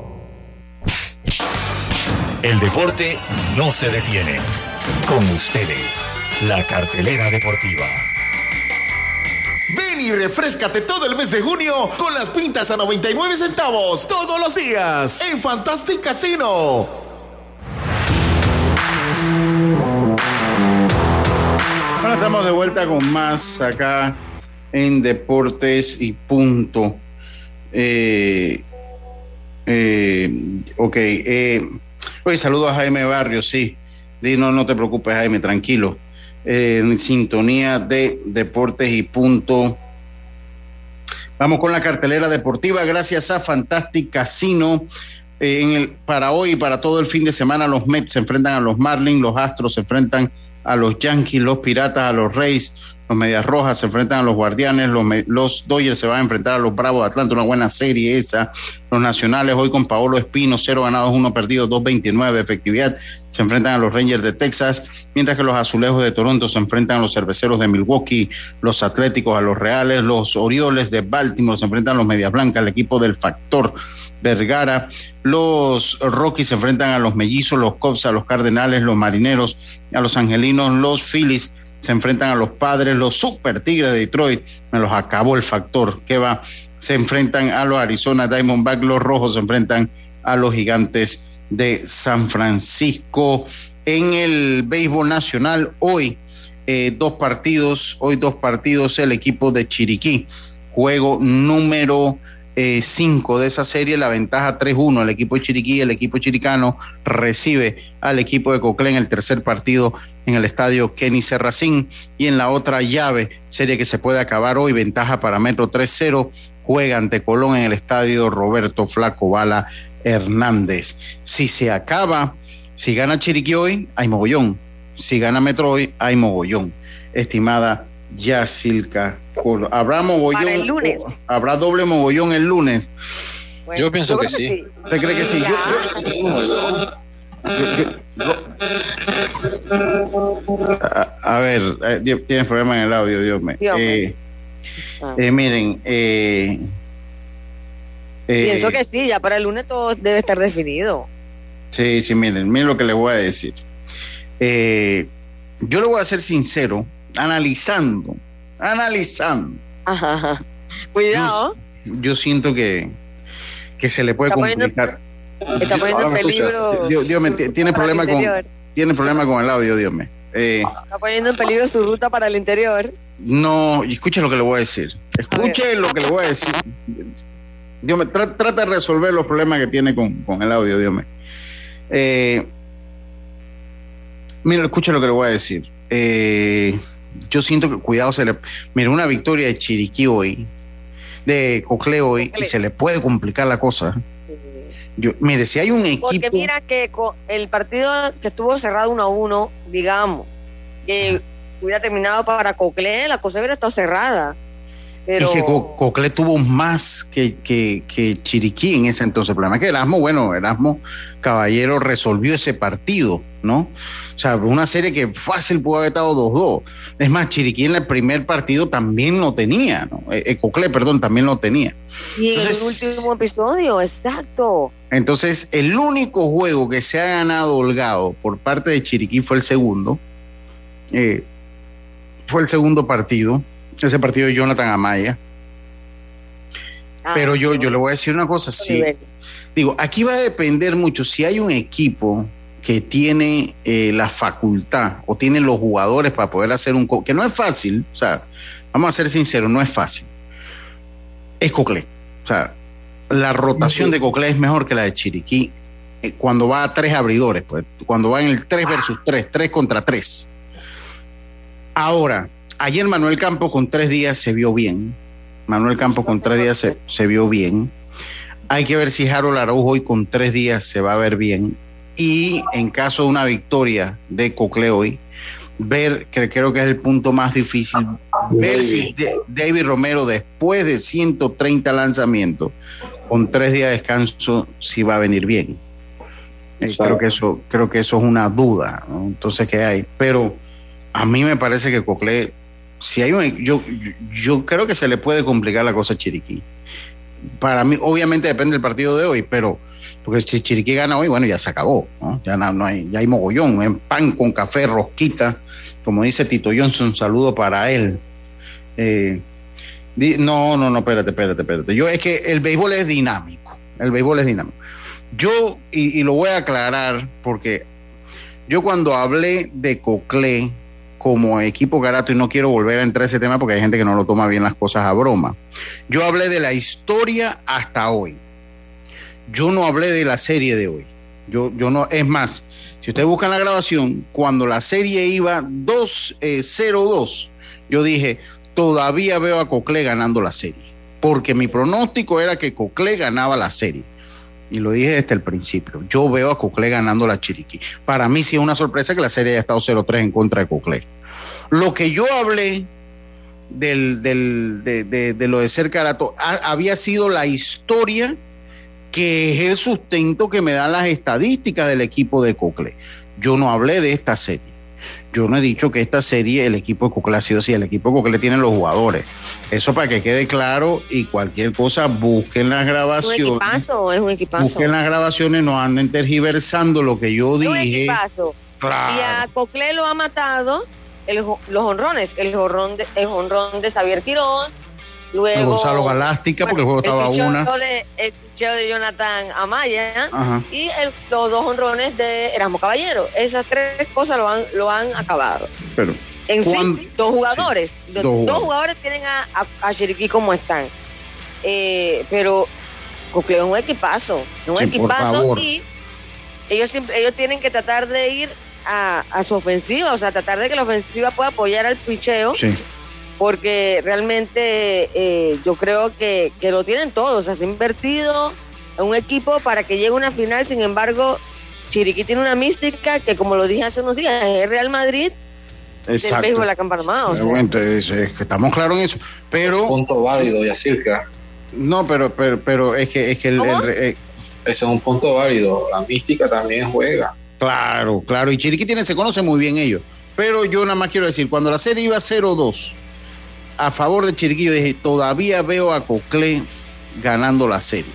El deporte no se detiene. Con ustedes, la cartelera deportiva.
Ven y refrescate todo el mes de junio con las pintas a 99 centavos todos los días en Fantastic Casino.
Bueno, estamos de vuelta con más acá en Deportes y Punto. Eh, eh, ok. Eh, Oye, saludo a Jaime Barrios, sí. no, no te preocupes, Jaime, tranquilo. Eh, en sintonía de Deportes y Punto. Vamos con la cartelera deportiva, gracias a Fantastic Casino. Eh, para hoy y para todo el fin de semana, los Mets se enfrentan a los Marlins, los Astros se enfrentan a los Yankees, los Piratas a los Reyes, los Medias Rojas se enfrentan a los Guardianes, los, los Dodgers se van a enfrentar a los Bravos de Atlanta, una buena serie esa. Los Nacionales hoy con Paolo Espino, cero ganados, uno perdido, 2.29 efectividad, se enfrentan a los Rangers de Texas, mientras que los Azulejos de Toronto se enfrentan a los Cerveceros de Milwaukee, los Atléticos a los Reales, los Orioles de Baltimore se enfrentan a los Medias Blancas, el equipo del Factor Vergara, los Rockies se enfrentan a los Mellizos, los Cubs a los Cardenales, los Marineros a los Angelinos, los Phillies se enfrentan a los padres, los super tigres de Detroit, me los acabó el factor, que va, se enfrentan a los Arizona Diamondbacks, los rojos se enfrentan a los gigantes de San Francisco. En el béisbol nacional, hoy eh, dos partidos, hoy dos partidos, el equipo de Chiriquí, juego número 5 de esa serie, la ventaja 3-1. El equipo de Chiriquí, el equipo chiricano recibe al equipo de Coclé en el tercer partido en el estadio Kenny Serracín. Y en la otra llave, serie que se puede acabar hoy, ventaja para Metro 3-0, juega ante Colón en el estadio Roberto Flaco Bala Hernández. Si se acaba, si gana Chiriquí hoy, hay mogollón. Si gana Metro hoy, hay mogollón. Estimada Yacilca ¿Habrá mogollón?
el lunes.
¿Habrá doble mogollón el lunes?
yo pienso que, sí.
¿Usted cree que sí? a, ver, eh, tienes problema en el audio, Dios mío. Eh, eh, miren,
pienso que sí, ya para el lunes todo debe estar definido.
Sí, sí, miren, miren lo que les voy a decir. yo le voy a ser sincero, analizando analizando.
Cuidado.
Yo, siento que, que se le puede complicar.
está poniendo en peligro.
Dios, me, tiene problema con tiene problema con el audio, Dios me.
Eh, está poniendo en peligro su ruta para el interior.
No, escuche lo que le voy a decir. Escuche lo que le voy a decir. Dios me, trata de resolver los problemas que tiene con, el audio, Dios me. Eh, mira, escuche lo que le voy a decir. Eh, yo siento que cuidado se le. Mira, una victoria de Chiriquí hoy, de Cocle hoy, y se le puede complicar la cosa. Yo, mire, si hay un equipo.
Porque mira que el partido que estuvo cerrado 1 a 1, digamos, que hubiera terminado para Cocle, la cosa hubiera estado cerrada.
Pero... Y que Cocle tuvo más que, que, que, Chiriquí en ese entonces. El problema es que Erasmo, bueno, Erasmo Caballero resolvió ese partido, ¿no? O sea, una serie que fácil pudo haber estado 2-2. Es más, Chiriquí en el primer partido también lo tenía, ¿no? Eh, eh Cocle, perdón, también lo tenía.
Y en el último episodio, exacto.
Entonces, el único juego que se ha ganado holgado por parte de Chiriquí fue el segundo. Eh, fue el segundo partido ese partido de Jonathan Amaya. Ah, Pero yo, yo le voy a decir una cosa, sí. Digo, aquí va a depender mucho si hay un equipo que tiene eh, la facultad o tiene los jugadores para poder hacer un... que no es fácil, o sea, vamos a ser sinceros, no es fácil. Es Cocle. O sea, la rotación de Cocle es mejor que la de Chiriquí eh, cuando va a tres abridores, pues, cuando va en el 3 versus 3, 3 contra 3. Ahora, ayer Manuel Campo con tres días se vio bien. Manuel Campo con tres días se, vio bien. Hay que ver si Harold Araujo hoy con tres días se va a ver bien. Y en caso de una victoria de Cocle hoy, ver, que creo que es el punto más difícil, ver si David Romero después de 130 lanzamientos, con tres días de descanso, si va a venir bien. Eh, creo, que eso, creo que eso es una duda, ¿no? Entonces, ¿qué hay? Pero a mí me parece que Cocle, si hay un, yo, yo, creo que se le puede complicar la cosa a Chiriquí. Para mí, obviamente depende del partido de hoy, pero porque si Chiriquí gana hoy, bueno, ya se acabó, ¿no? Ya no, no hay, ya hay mogollón, en pan con café, rosquita, como dice Tito Johnson, saludo para él. Eh, no, no, no, espérate, espérate, espérate. Yo es que el béisbol es dinámico, el béisbol es dinámico. Yo, y, y lo voy a aclarar, porque yo cuando hablé de Cocle como equipo garato, y no quiero volver a entrar a ese tema porque hay gente que no lo toma bien las cosas a broma, yo hablé de la historia hasta hoy. Yo no hablé de la serie de hoy. Yo, yo no, es más, si ustedes buscan la grabación, cuando la serie iba 2-0-2, yo dije, todavía veo a Cocle ganando la serie. Porque mi pronóstico era que Cocle ganaba la serie. Y lo dije desde el principio. Yo veo a Cocle ganando la Chiriquí. Para mí sí es una sorpresa que la serie haya estado 0-3 en contra de Cocle. Lo que yo hablé del, del- de, lo de ser carato ha- había sido la historia que es el sustento que me dan las estadísticas del equipo de Cocle. Yo no hablé de esta serie. Yo no he dicho que esta serie el equipo de Cocle ha sido así. El equipo de Cocle tiene los jugadores. Eso para que quede claro y cualquier cosa busquen las
Es un
grabaciones.
equipazo, es un equipazo.
Busquen las grabaciones, no anden tergiversando lo que yo
Es un
dije.
equipazo.
Claro.
Y a Cocle lo ha matado el los honrones, el honrón de, el honrón de Xavier Quirón, luego
Gonzalo Galástica, porque el juego estaba una.
De, el picheo de Jonathan Amaya
Ajá.
y el- los dos honrones de Erasmo Caballero. Esas tres cosas lo han, lo han acabado.
Pero,
En
¿cuán-
sí, dos jugadores.
Sí,
dos,
dos
dos
jugadores.
jugadores tienen a, a, a Chiriquí como están. Eh, pero Cocle es un equipazo. Es un
Sí,
equipazo y ellos, siempre, ellos tienen que tratar de ir a, a su ofensiva, o sea, tratar de que la ofensiva pueda apoyar al picheo,
Sí.
Porque realmente eh, yo creo que, que lo tienen todos. O sea, se ha invertido en un equipo para que llegue a una final, sin embargo, Chiriquí tiene una mística que, como lo dije hace unos días, es Real Madrid del
Exacto.
béisbol de la Campanamá. O
Pero
sea,
bueno, entonces, es que estamos claros en eso. Pero.
Punto válido, Yacirca.
No, pero, pero, pero es que, es que el- eh,
Ese es un punto válido. La mística también juega.
Claro, claro. Y Chiriquí tiene, se conoce muy bien ellos. Pero yo nada más quiero decir, cuando la serie iba 0-2 a favor de Chiriquí, yo dije, todavía veo a Cocle ganando la serie.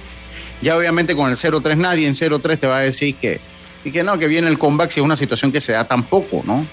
Ya obviamente con el 0-3 nadie en 0-3 te va a decir que, y que no, que viene el comeback si es una situación que se da tampoco, ¿no?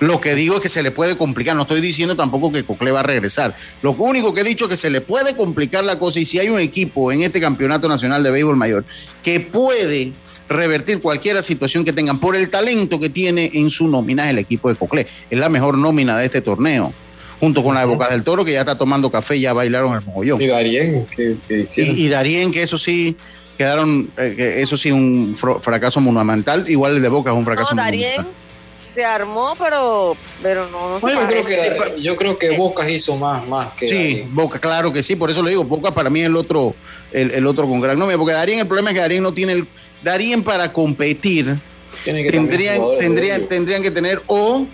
Lo que digo es que se le puede complicar, no estoy diciendo tampoco que Cocle va a regresar. Lo único que he dicho es que se le puede complicar la cosa y si hay un equipo en este campeonato nacional de béisbol mayor que puede revertir cualquier situación que tengan por el talento que tiene en su nómina el equipo de Cocle. Es la mejor nómina de este torneo, junto con la de Boca del Toro que ya está tomando café y ya bailaron el mogollón.
Y Darien, que, que hicieron.
Y, y Darien, que eso sí, quedaron, eh, que eso sí, un fracaso monumental. Igual el de Boca es un fracaso
no,
monumental.
Darien se armó, pero, pero no, no se
Bueno, yo, creo que, yo creo que Bocas hizo más, más que
Sí,
Darien.
Boca, claro que sí, por eso le digo, Boca para mí es el otro, el, el otro con gran nómina, porque Darien, el problema es que Darien no tiene el, Darien para competir tendrían, tendrían, tendrían que tener o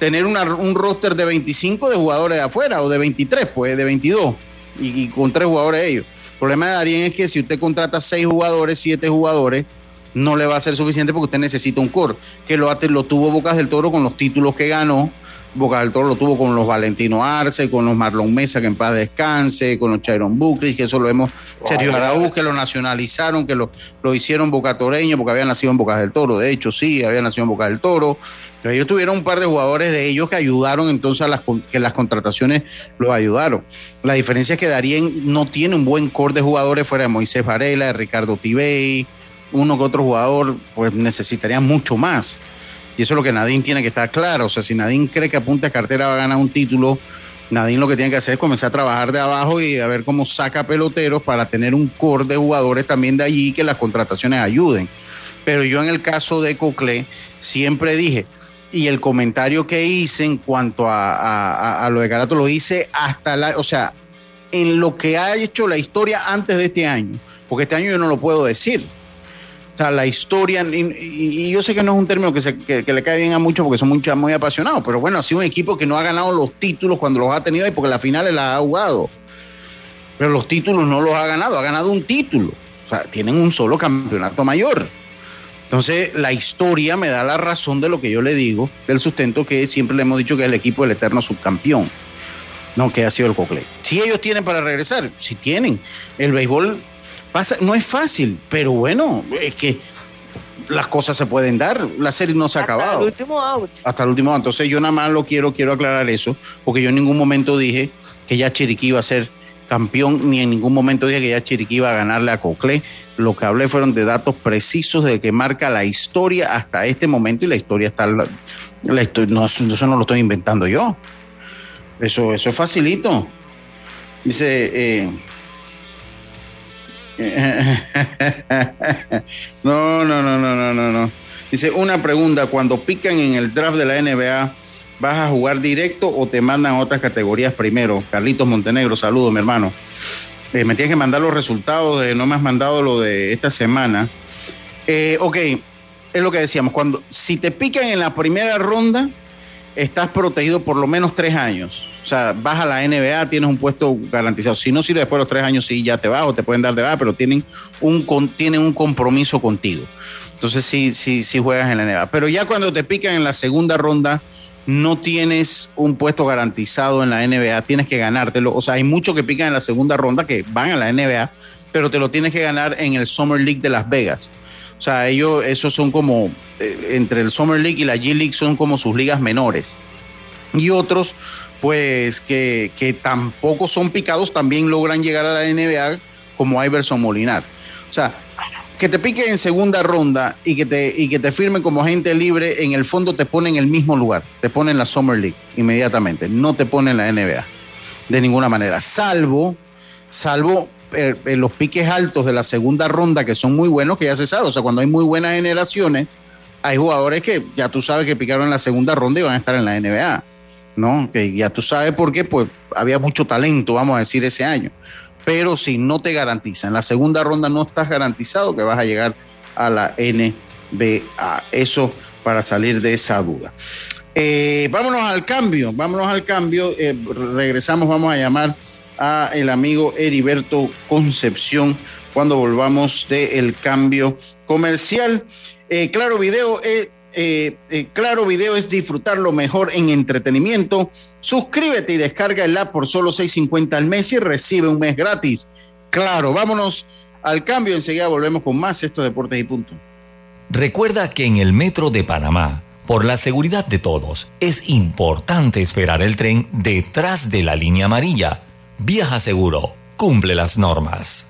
tener una- un roster de 25 de jugadores de afuera o de 23, pues de 22 y, con tres jugadores ellos. El problema de Darien es que si usted contrata seis jugadores, siete jugadores, no le va a ser suficiente porque usted necesita un core, que lo, lo tuvo Bocas del Toro con los títulos que ganó. Bocas del Toro lo tuvo con los Valentino Arce, con los Marlon Mesa, que en paz descanse, con los Chiron Bucris, que eso lo hemos, Sergio
Ojalá.
Araúz, que lo nacionalizaron, que lo, lo hicieron bocatoreño porque habían nacido en Bocas del Toro. De hecho, sí, habían nacido en Bocas del Toro. Pero ellos tuvieron un par de jugadores de ellos que ayudaron entonces a las, que las contrataciones los ayudaron. La diferencia es que Darien no tiene un buen core de jugadores fuera de Moisés Varela, de Ricardo Tibey, uno que otro jugador, pues necesitaría mucho más. Y eso es lo que Nadine tiene que estar claro. O sea, si Nadine cree que a punta de cartera va a ganar un título, Nadine lo que tiene que hacer es comenzar a trabajar de abajo y a ver cómo saca peloteros para tener un core de jugadores también de allí que las contrataciones ayuden. Pero yo en el caso de Cocle siempre dije, y el comentario que hice en cuanto a, a- a- a lo de Carato lo hice hasta la, o sea, en lo que ha hecho la historia antes de este año. porque este año yo no lo puedo decir. Sea, la historia, y, y yo sé que no es un término que, le cae bien a muchos porque son muchos, muy apasionados, pero bueno, ha sido un equipo que no ha ganado los títulos cuando los ha tenido ahí porque las finales las ha jugado. Pero los títulos no los ha ganado, ha ganado un título. O sea, tienen un solo campeonato mayor. Entonces, la historia me da la razón de lo que yo le digo, del sustento que siempre le hemos dicho que es el equipo del eterno subcampeón, no que ha sido el Cocle. Si ellos tienen para regresar, si tienen. El béisbol pasa, no es fácil, pero bueno, es que las cosas se pueden dar. La serie no se ha acabado.
Hasta el último out.
Hasta el último out. Entonces, yo nada más lo quiero, quiero aclarar eso, porque yo en ningún momento dije que ya Chiriquí iba a ser campeón, ni en ningún momento dije que ya Chiriquí iba a ganarle a Cocle. Lo que hablé fueron de datos precisos de que marca la historia hasta este momento y la historia está. La, la historia, no, eso no lo estoy inventando yo. Eso, eso es facilito. Dice. Eh, <laughs> no, no, no, no, no, no, no. Dice una pregunta: cuando pican en el draft de la NBA, ¿vas a jugar directo o te mandan a otras categorías primero? Carlitos Montenegro, saludos, mi hermano. Eh, me tienes que mandar los resultados, no me has mandado lo de esta semana. Eh, ok, es lo que decíamos, cuando si te pican en la primera ronda, estás protegido por lo menos tres años. O sea, vas a la NBA, tienes un puesto garantizado. Si no sirve después de los tres años, sí, ya te vas o te pueden dar de baja, pero tienen un, tienen un compromiso contigo. Entonces sí, sí, sí juegas en la NBA. Pero ya cuando te pican en la segunda ronda, no tienes un puesto garantizado en la NBA, tienes que ganártelo. O sea, hay muchos que pican en la segunda ronda que van a la NBA, pero te lo tienes que ganar en el Summer League de Las Vegas. O sea, ellos, esos son como, eh, entre el Summer League y la G League son como sus ligas menores. Y otros, pues, que, que tampoco son picados, también logran llegar a la NBA, como Iverson Molinar. O sea, que te pique en segunda ronda y que te, y que te firmen como agente libre, en el fondo te ponen en el mismo lugar, te ponen la Summer League inmediatamente, no te ponen la NBA de ninguna manera, salvo, salvo eh, eh, los piques altos de la segunda ronda que son muy buenos, que ya se sabe, o sea, cuando hay muy buenas generaciones, hay jugadores que ya tú sabes que picaron en la segunda ronda y van a estar en la NBA, ¿no? Que ya tú sabes por qué, pues había mucho talento, vamos a decir, ese año pero si no te garantiza, en la segunda ronda no estás garantizado que vas a llegar a la NBA. Eso para salir de esa duda. Eh, vámonos al cambio, vámonos al cambio. Eh, regresamos, vamos a llamar a el amigo Heriberto Concepción cuando volvamos del cambio comercial. Eh, claro, video. Eh, eh, claro Video es disfrutar lo mejor en entretenimiento. Suscríbete y descarga el app por solo 6.50 al mes y recibe un mes gratis. Claro, vámonos al cambio. Enseguida volvemos con más estos deportes y punto.
Recuerda que en el metro de Panamá, por la seguridad de todos, es importante esperar el tren detrás de la línea amarilla. Viaja seguro, cumple las normas.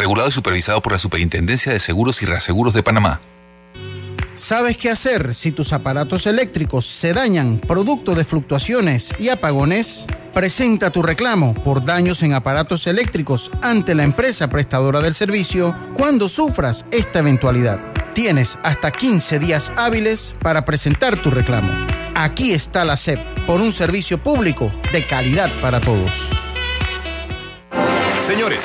Regulado y supervisado por la Superintendencia de Seguros y Reaseguros de Panamá.
¿Sabes qué hacer si tus aparatos eléctricos se dañan producto de fluctuaciones y apagones? Presenta tu reclamo por daños en aparatos eléctricos ante la empresa prestadora del servicio cuando sufras esta eventualidad. Tienes hasta 15 días hábiles para presentar tu reclamo. Aquí está la SEP por un servicio público de calidad para todos.
Señores,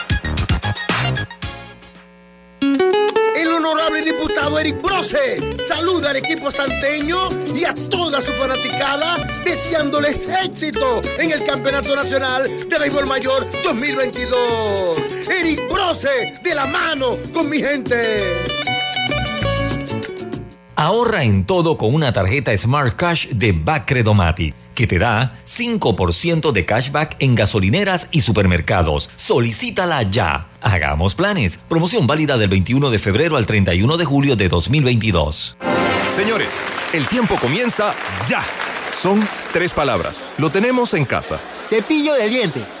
Honorable diputado Eric Brose saluda al equipo santeño y a toda su fanaticada deseándoles éxito en el Campeonato Nacional de Béisbol Mayor 2022. Eric Brose de la mano con mi gente.
Ahorra en todo con una tarjeta Smart Cash de Bacredomatic que te da 5% de cashback en gasolineras y supermercados. Solicítala ya. Hagamos planes. Promoción válida del 21 de febrero al 31 de julio de 2022.
Señores, el tiempo comienza ya. Son tres palabras. Lo tenemos en casa.
Cepillo de diente.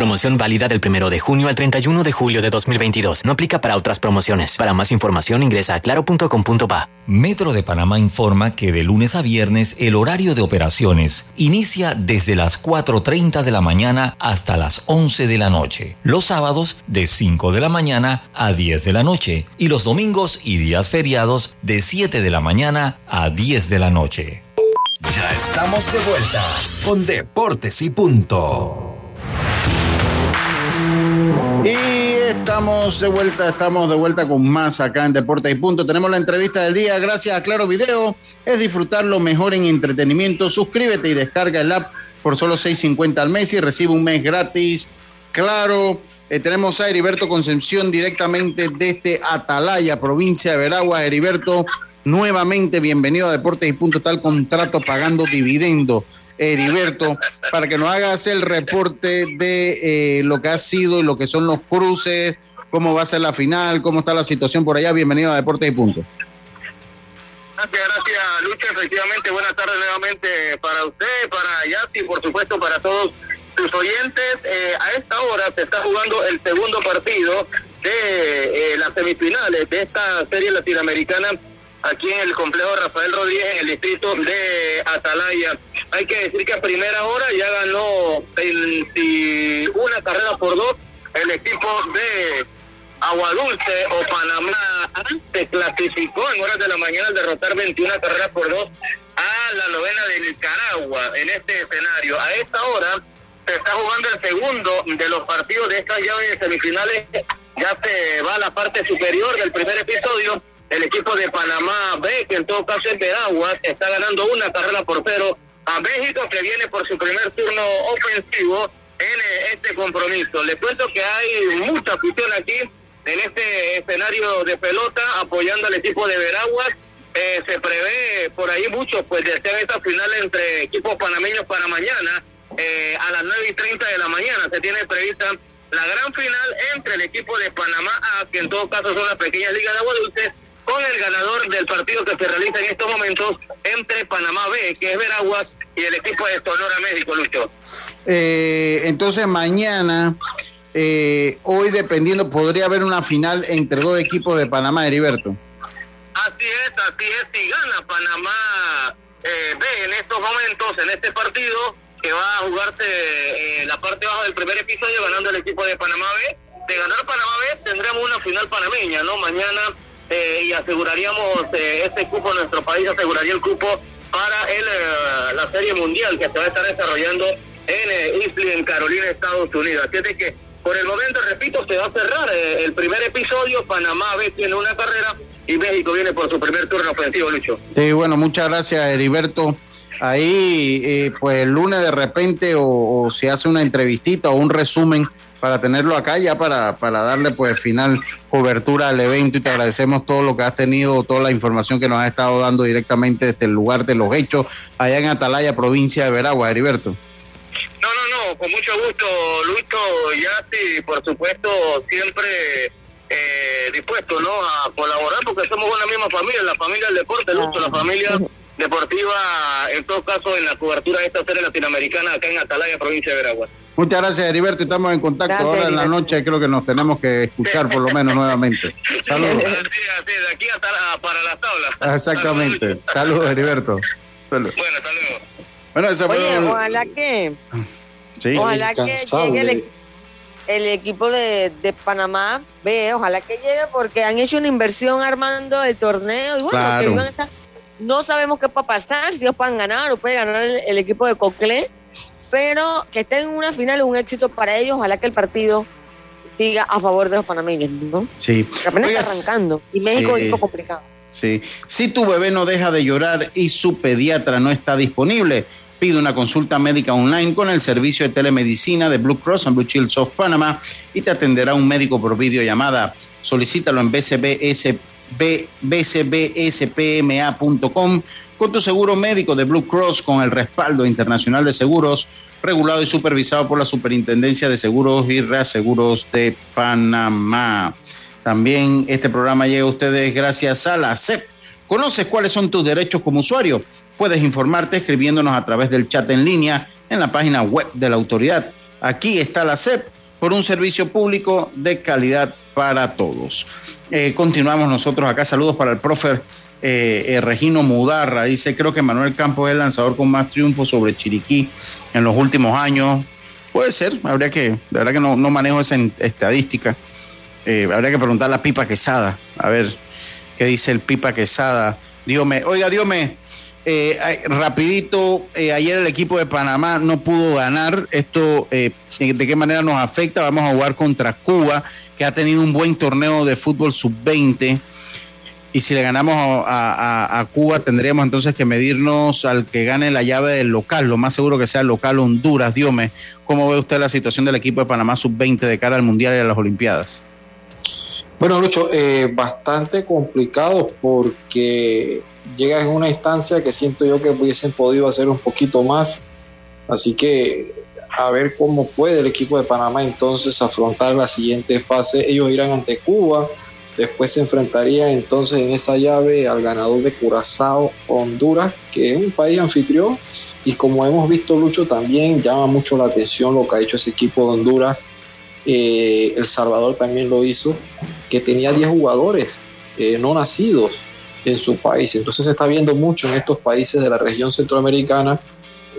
Promoción válida del 1 de junio al 31 de julio de 2022. No aplica para otras promociones. Para más información ingresa a claro.com.pa.
Metro de Panamá informa que de lunes a viernes el horario de operaciones inicia desde las 4.30 de la mañana hasta las 11 de la noche. Los sábados de 5 de la mañana a 10 de la noche. Y los domingos y días feriados de 7 de la mañana a 10 de la noche.
Ya estamos de vuelta con Deportes y Punto.
Estamos de vuelta, estamos de vuelta con más acá en Deportes y Punto. Tenemos la entrevista del día gracias a Claro Video. Es disfrutar lo mejor en entretenimiento. Suscríbete y descarga el app por solo 6.50 al mes y recibe un mes gratis. Claro, eh, tenemos a Heriberto Concepción directamente desde Atalaya, provincia de Veragua. Heriberto, nuevamente bienvenido a Deportes y Punto. Tal contrato pagando dividendo. Heriberto, para que nos hagas el reporte de eh, lo que ha sido y lo que son los cruces, cómo va a ser la final, cómo está la situación por allá. Bienvenido a Deportes y Punto.
Gracias, gracias, Lucho. Efectivamente, buenas tardes nuevamente para usted, para Yati, por supuesto, para todos sus oyentes. Eh, a esta hora se está jugando el segundo partido de eh, las semifinales de esta serie latinoamericana aquí en el complejo Rafael Rodríguez, en el distrito de Atalaya. Hay que decir que a primera hora ya ganó una carrera por dos el equipo de Aguadulce o Panamá se clasificó en horas de la mañana al derrotar 21 carreras por dos a la novena de Nicaragua en este escenario. A esta hora se está jugando el segundo de los partidos de estas llaves semifinales. Ya se va a la parte superior del primer episodio el equipo de Panamá B, que en todo caso es Veraguas, está ganando una carrera por cero a México, que viene por su primer turno ofensivo en eh, este compromiso. Les cuento que hay mucha afición aquí en este escenario de pelota apoyando al equipo de Veraguas. Eh, se prevé por ahí mucho, pues de hacer esta final entre equipos panameños para mañana eh, a las 9 y 30 de la mañana. Se tiene prevista la gran final entre el equipo de Panamá que en todo caso son las pequeñas ligas de agua dulce, con el ganador del partido que se realiza en estos momentos entre Panamá B, que es Veraguas, y el equipo de Sonora México, Lucho.
Eh, entonces mañana, eh, hoy dependiendo, podría haber una final entre dos equipos de Panamá, Heriberto.
Así es, así es, si gana Panamá eh, B en estos momentos, en este partido, que va a jugarse en la parte baja del primer episodio, ganando el equipo de Panamá B, de ganar Panamá B tendremos una final panameña, ¿no? Mañana eh, y aseguraríamos eh, este cupo, nuestro país aseguraría el cupo para el, eh, la Serie Mundial que se va a estar desarrollando en Islay, en Carolina, Estados Unidos. Así es que por el momento, repito, se va a cerrar el primer episodio, Panamá B tiene una carrera y México viene por su primer turno ofensivo, Lucho.
Sí, bueno, muchas gracias, Heriberto. Ahí, pues el lunes de repente o se hace una entrevistita o un resumen para tenerlo acá ya para, para darle pues final cobertura al evento y te agradecemos todo lo que has tenido, toda la información que nos has estado dando directamente desde el lugar de los hechos allá en Atalaya, provincia de Veragua, Heriberto.
No, no, no, con mucho gusto, Lucho, y por supuesto, siempre eh, dispuestos ¿no? a colaborar porque somos una misma familia, la familia del deporte, Lucho, la familia deportiva, en todo caso, en la cobertura de esta serie latinoamericana acá en Atalaya, provincia de Veragua.
Muchas gracias, Heriberto. Estamos en contacto
Gracias,
ahora en la noche. Creo que nos tenemos que escuchar por lo menos nuevamente. <laughs> Saludos.
Sí, de aquí hasta la- para las tablas.
Exactamente. Saludos, Heriberto. Saludos.
Bueno, hasta luego.
Bueno,
Oye, ojalá que,
Sí.
ojalá que llegue el, equi- el equipo de, de Panamá, ve, ojalá que llegue porque han hecho una inversión armando el torneo y bueno,
Claro.
que no sabemos qué va a pasar, si ellos puedan ganar o puede ganar el, el equipo de Cocle, pero que estén en una final es un éxito para ellos, ojalá que el partido siga a favor de los panameños, ¿no?
Sí.
Que apenas
Oiga,
está arrancando y México
sí.
es un poco complicado.
Sí. Si tu bebé no deja de llorar y su pediatra no está disponible, pide una consulta médica online con el servicio de telemedicina de Blue Cross and Blue Shield of Panama y te atenderá un médico por videollamada. Solicítalo en BCBS, bcbspma.com con tu seguro médico de Blue Cross con el respaldo internacional de seguros regulado y supervisado por la Superintendencia de Seguros y Reaseguros de Panamá. También este programa llega a ustedes gracias a la CEP. ¿Conoces cuáles son tus derechos como usuario? Puedes informarte escribiéndonos a través del chat en línea en la página web de la autoridad. Aquí está la CEP por un servicio público de calidad para todos. Eh, continuamos nosotros acá. Saludos para el profe eh, eh, Regino Mudarra. Dice, creo que Manuel Campos es el lanzador con más triunfos sobre Chiriquí en los últimos años. Puede ser, habría que, de verdad que no, manejo esa estadística. Eh, habría que preguntarle a Pipa Quesada, a ver qué dice el Pipa Quesada. Diome, oiga, Diome, eh, rapidito, ayer el equipo de Panamá no pudo ganar. Esto, ¿de qué manera nos afecta? Vamos a jugar contra Cuba, que ha tenido un buen torneo de fútbol sub-20. Y si le ganamos a, a- Cuba, tendríamos entonces que medirnos al que gane la llave del local. Lo más seguro que sea el local Honduras. Diome, ¿cómo ve usted la situación del equipo de Panamá sub-20 de cara al Mundial y a las Olimpiadas?
Bueno, Lucho, eh, bastante complicado porque llegas en una instancia que siento yo que hubiesen podido hacer un poquito más. Así que a ver cómo puede el equipo de Panamá entonces afrontar la siguiente fase. Ellos irán ante Cuba, después se enfrentaría entonces en esa llave al ganador de Curazao, Honduras, que es un país anfitrión. Y como hemos visto, Lucho, también llama mucho la atención lo que ha hecho ese equipo de Honduras. Eh, el Salvador también lo hizo, que tenía 10 jugadores eh, no nacidos en su país. Entonces se está viendo mucho en estos países de la región centroamericana,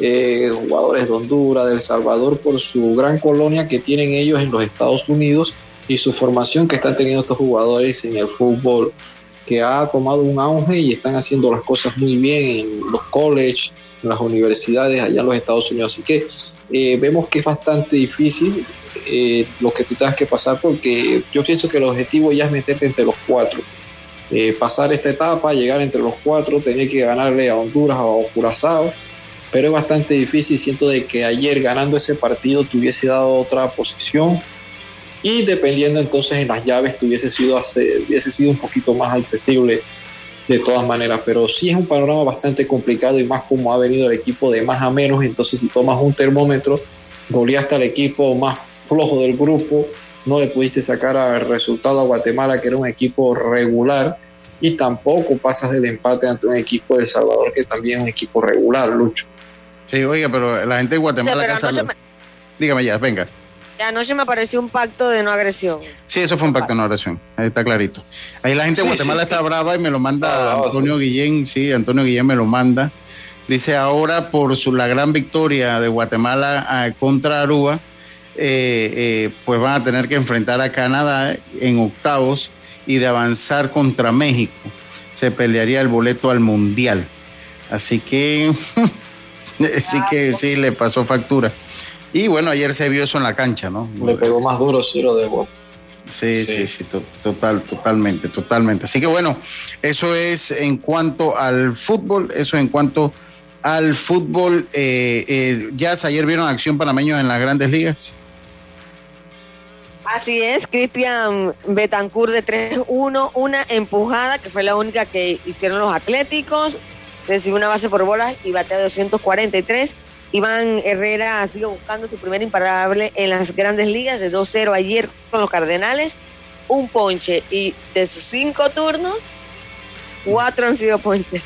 eh, jugadores de Honduras, de El Salvador, por su gran colonia que tienen ellos en los Estados Unidos y su formación que están teniendo estos jugadores en el fútbol, que ha tomado un auge y están haciendo las cosas muy bien en los colleges, en las universidades allá en los Estados Unidos. Así que eh, vemos que es bastante difícil eh, lo que tú tengas que pasar porque yo pienso que el objetivo ya es meterte entre los cuatro. Eh, pasar esta etapa, llegar entre los cuatro, tener que ganarle a Honduras o a Curazao, pero es bastante difícil. Siento de que ayer ganando ese partido te hubiese dado otra posición y dependiendo entonces en las llaves te hubiese sido, hace- hubiese sido un poquito más accesible de todas maneras, pero sí es un panorama bastante complicado y más como ha venido el equipo de más a menos, entonces si tomas un termómetro, goleaste al equipo más flojo del grupo, no le pudiste sacar al resultado a Guatemala, que era un equipo regular, y tampoco pasas del empate ante un equipo de El Salvador, que también es un equipo regular, Lucho.
Sí, oiga, pero la gente de Guatemala...
Sí, anoche
sabe- Dígame ya, venga.
Anoche me pareció un pacto de no agresión.
Sí, eso fue un pacto de no agresión. Ahí está clarito. Ahí la gente de
Sí,
Guatemala
sí.
está brava y me lo manda
brava,
Antonio Guillén. Sí, Antonio Guillén me lo manda. Dice ahora por su, la gran victoria de Guatemala ah, contra Aruba, eh, eh, pues van a tener que enfrentar a Canadá en octavos y de avanzar contra México. Se pelearía el boleto al Mundial. Así que, <laughs> sí que sí, le pasó factura. Y bueno, ayer se vio eso en la cancha, ¿no?
Le pegó más duro Ciro de Boca.
Sí, sí, sí, to- total, totalmente, totalmente. Así que bueno, eso es en cuanto al fútbol, eso en cuanto al fútbol. Eh, eh, Jazz, ayer vieron acción panameños en las grandes ligas.
Así es, Cristian Betancourt de 3-1, una empujada que fue la única que hicieron los Atléticos, recibió una base por bolas y batea 243. Iván Herrera sigue buscando su primer imparable en las grandes ligas de 2-0 ayer con los Cardenales. un ponche y de sus cinco turnos, cuatro han sido ponches.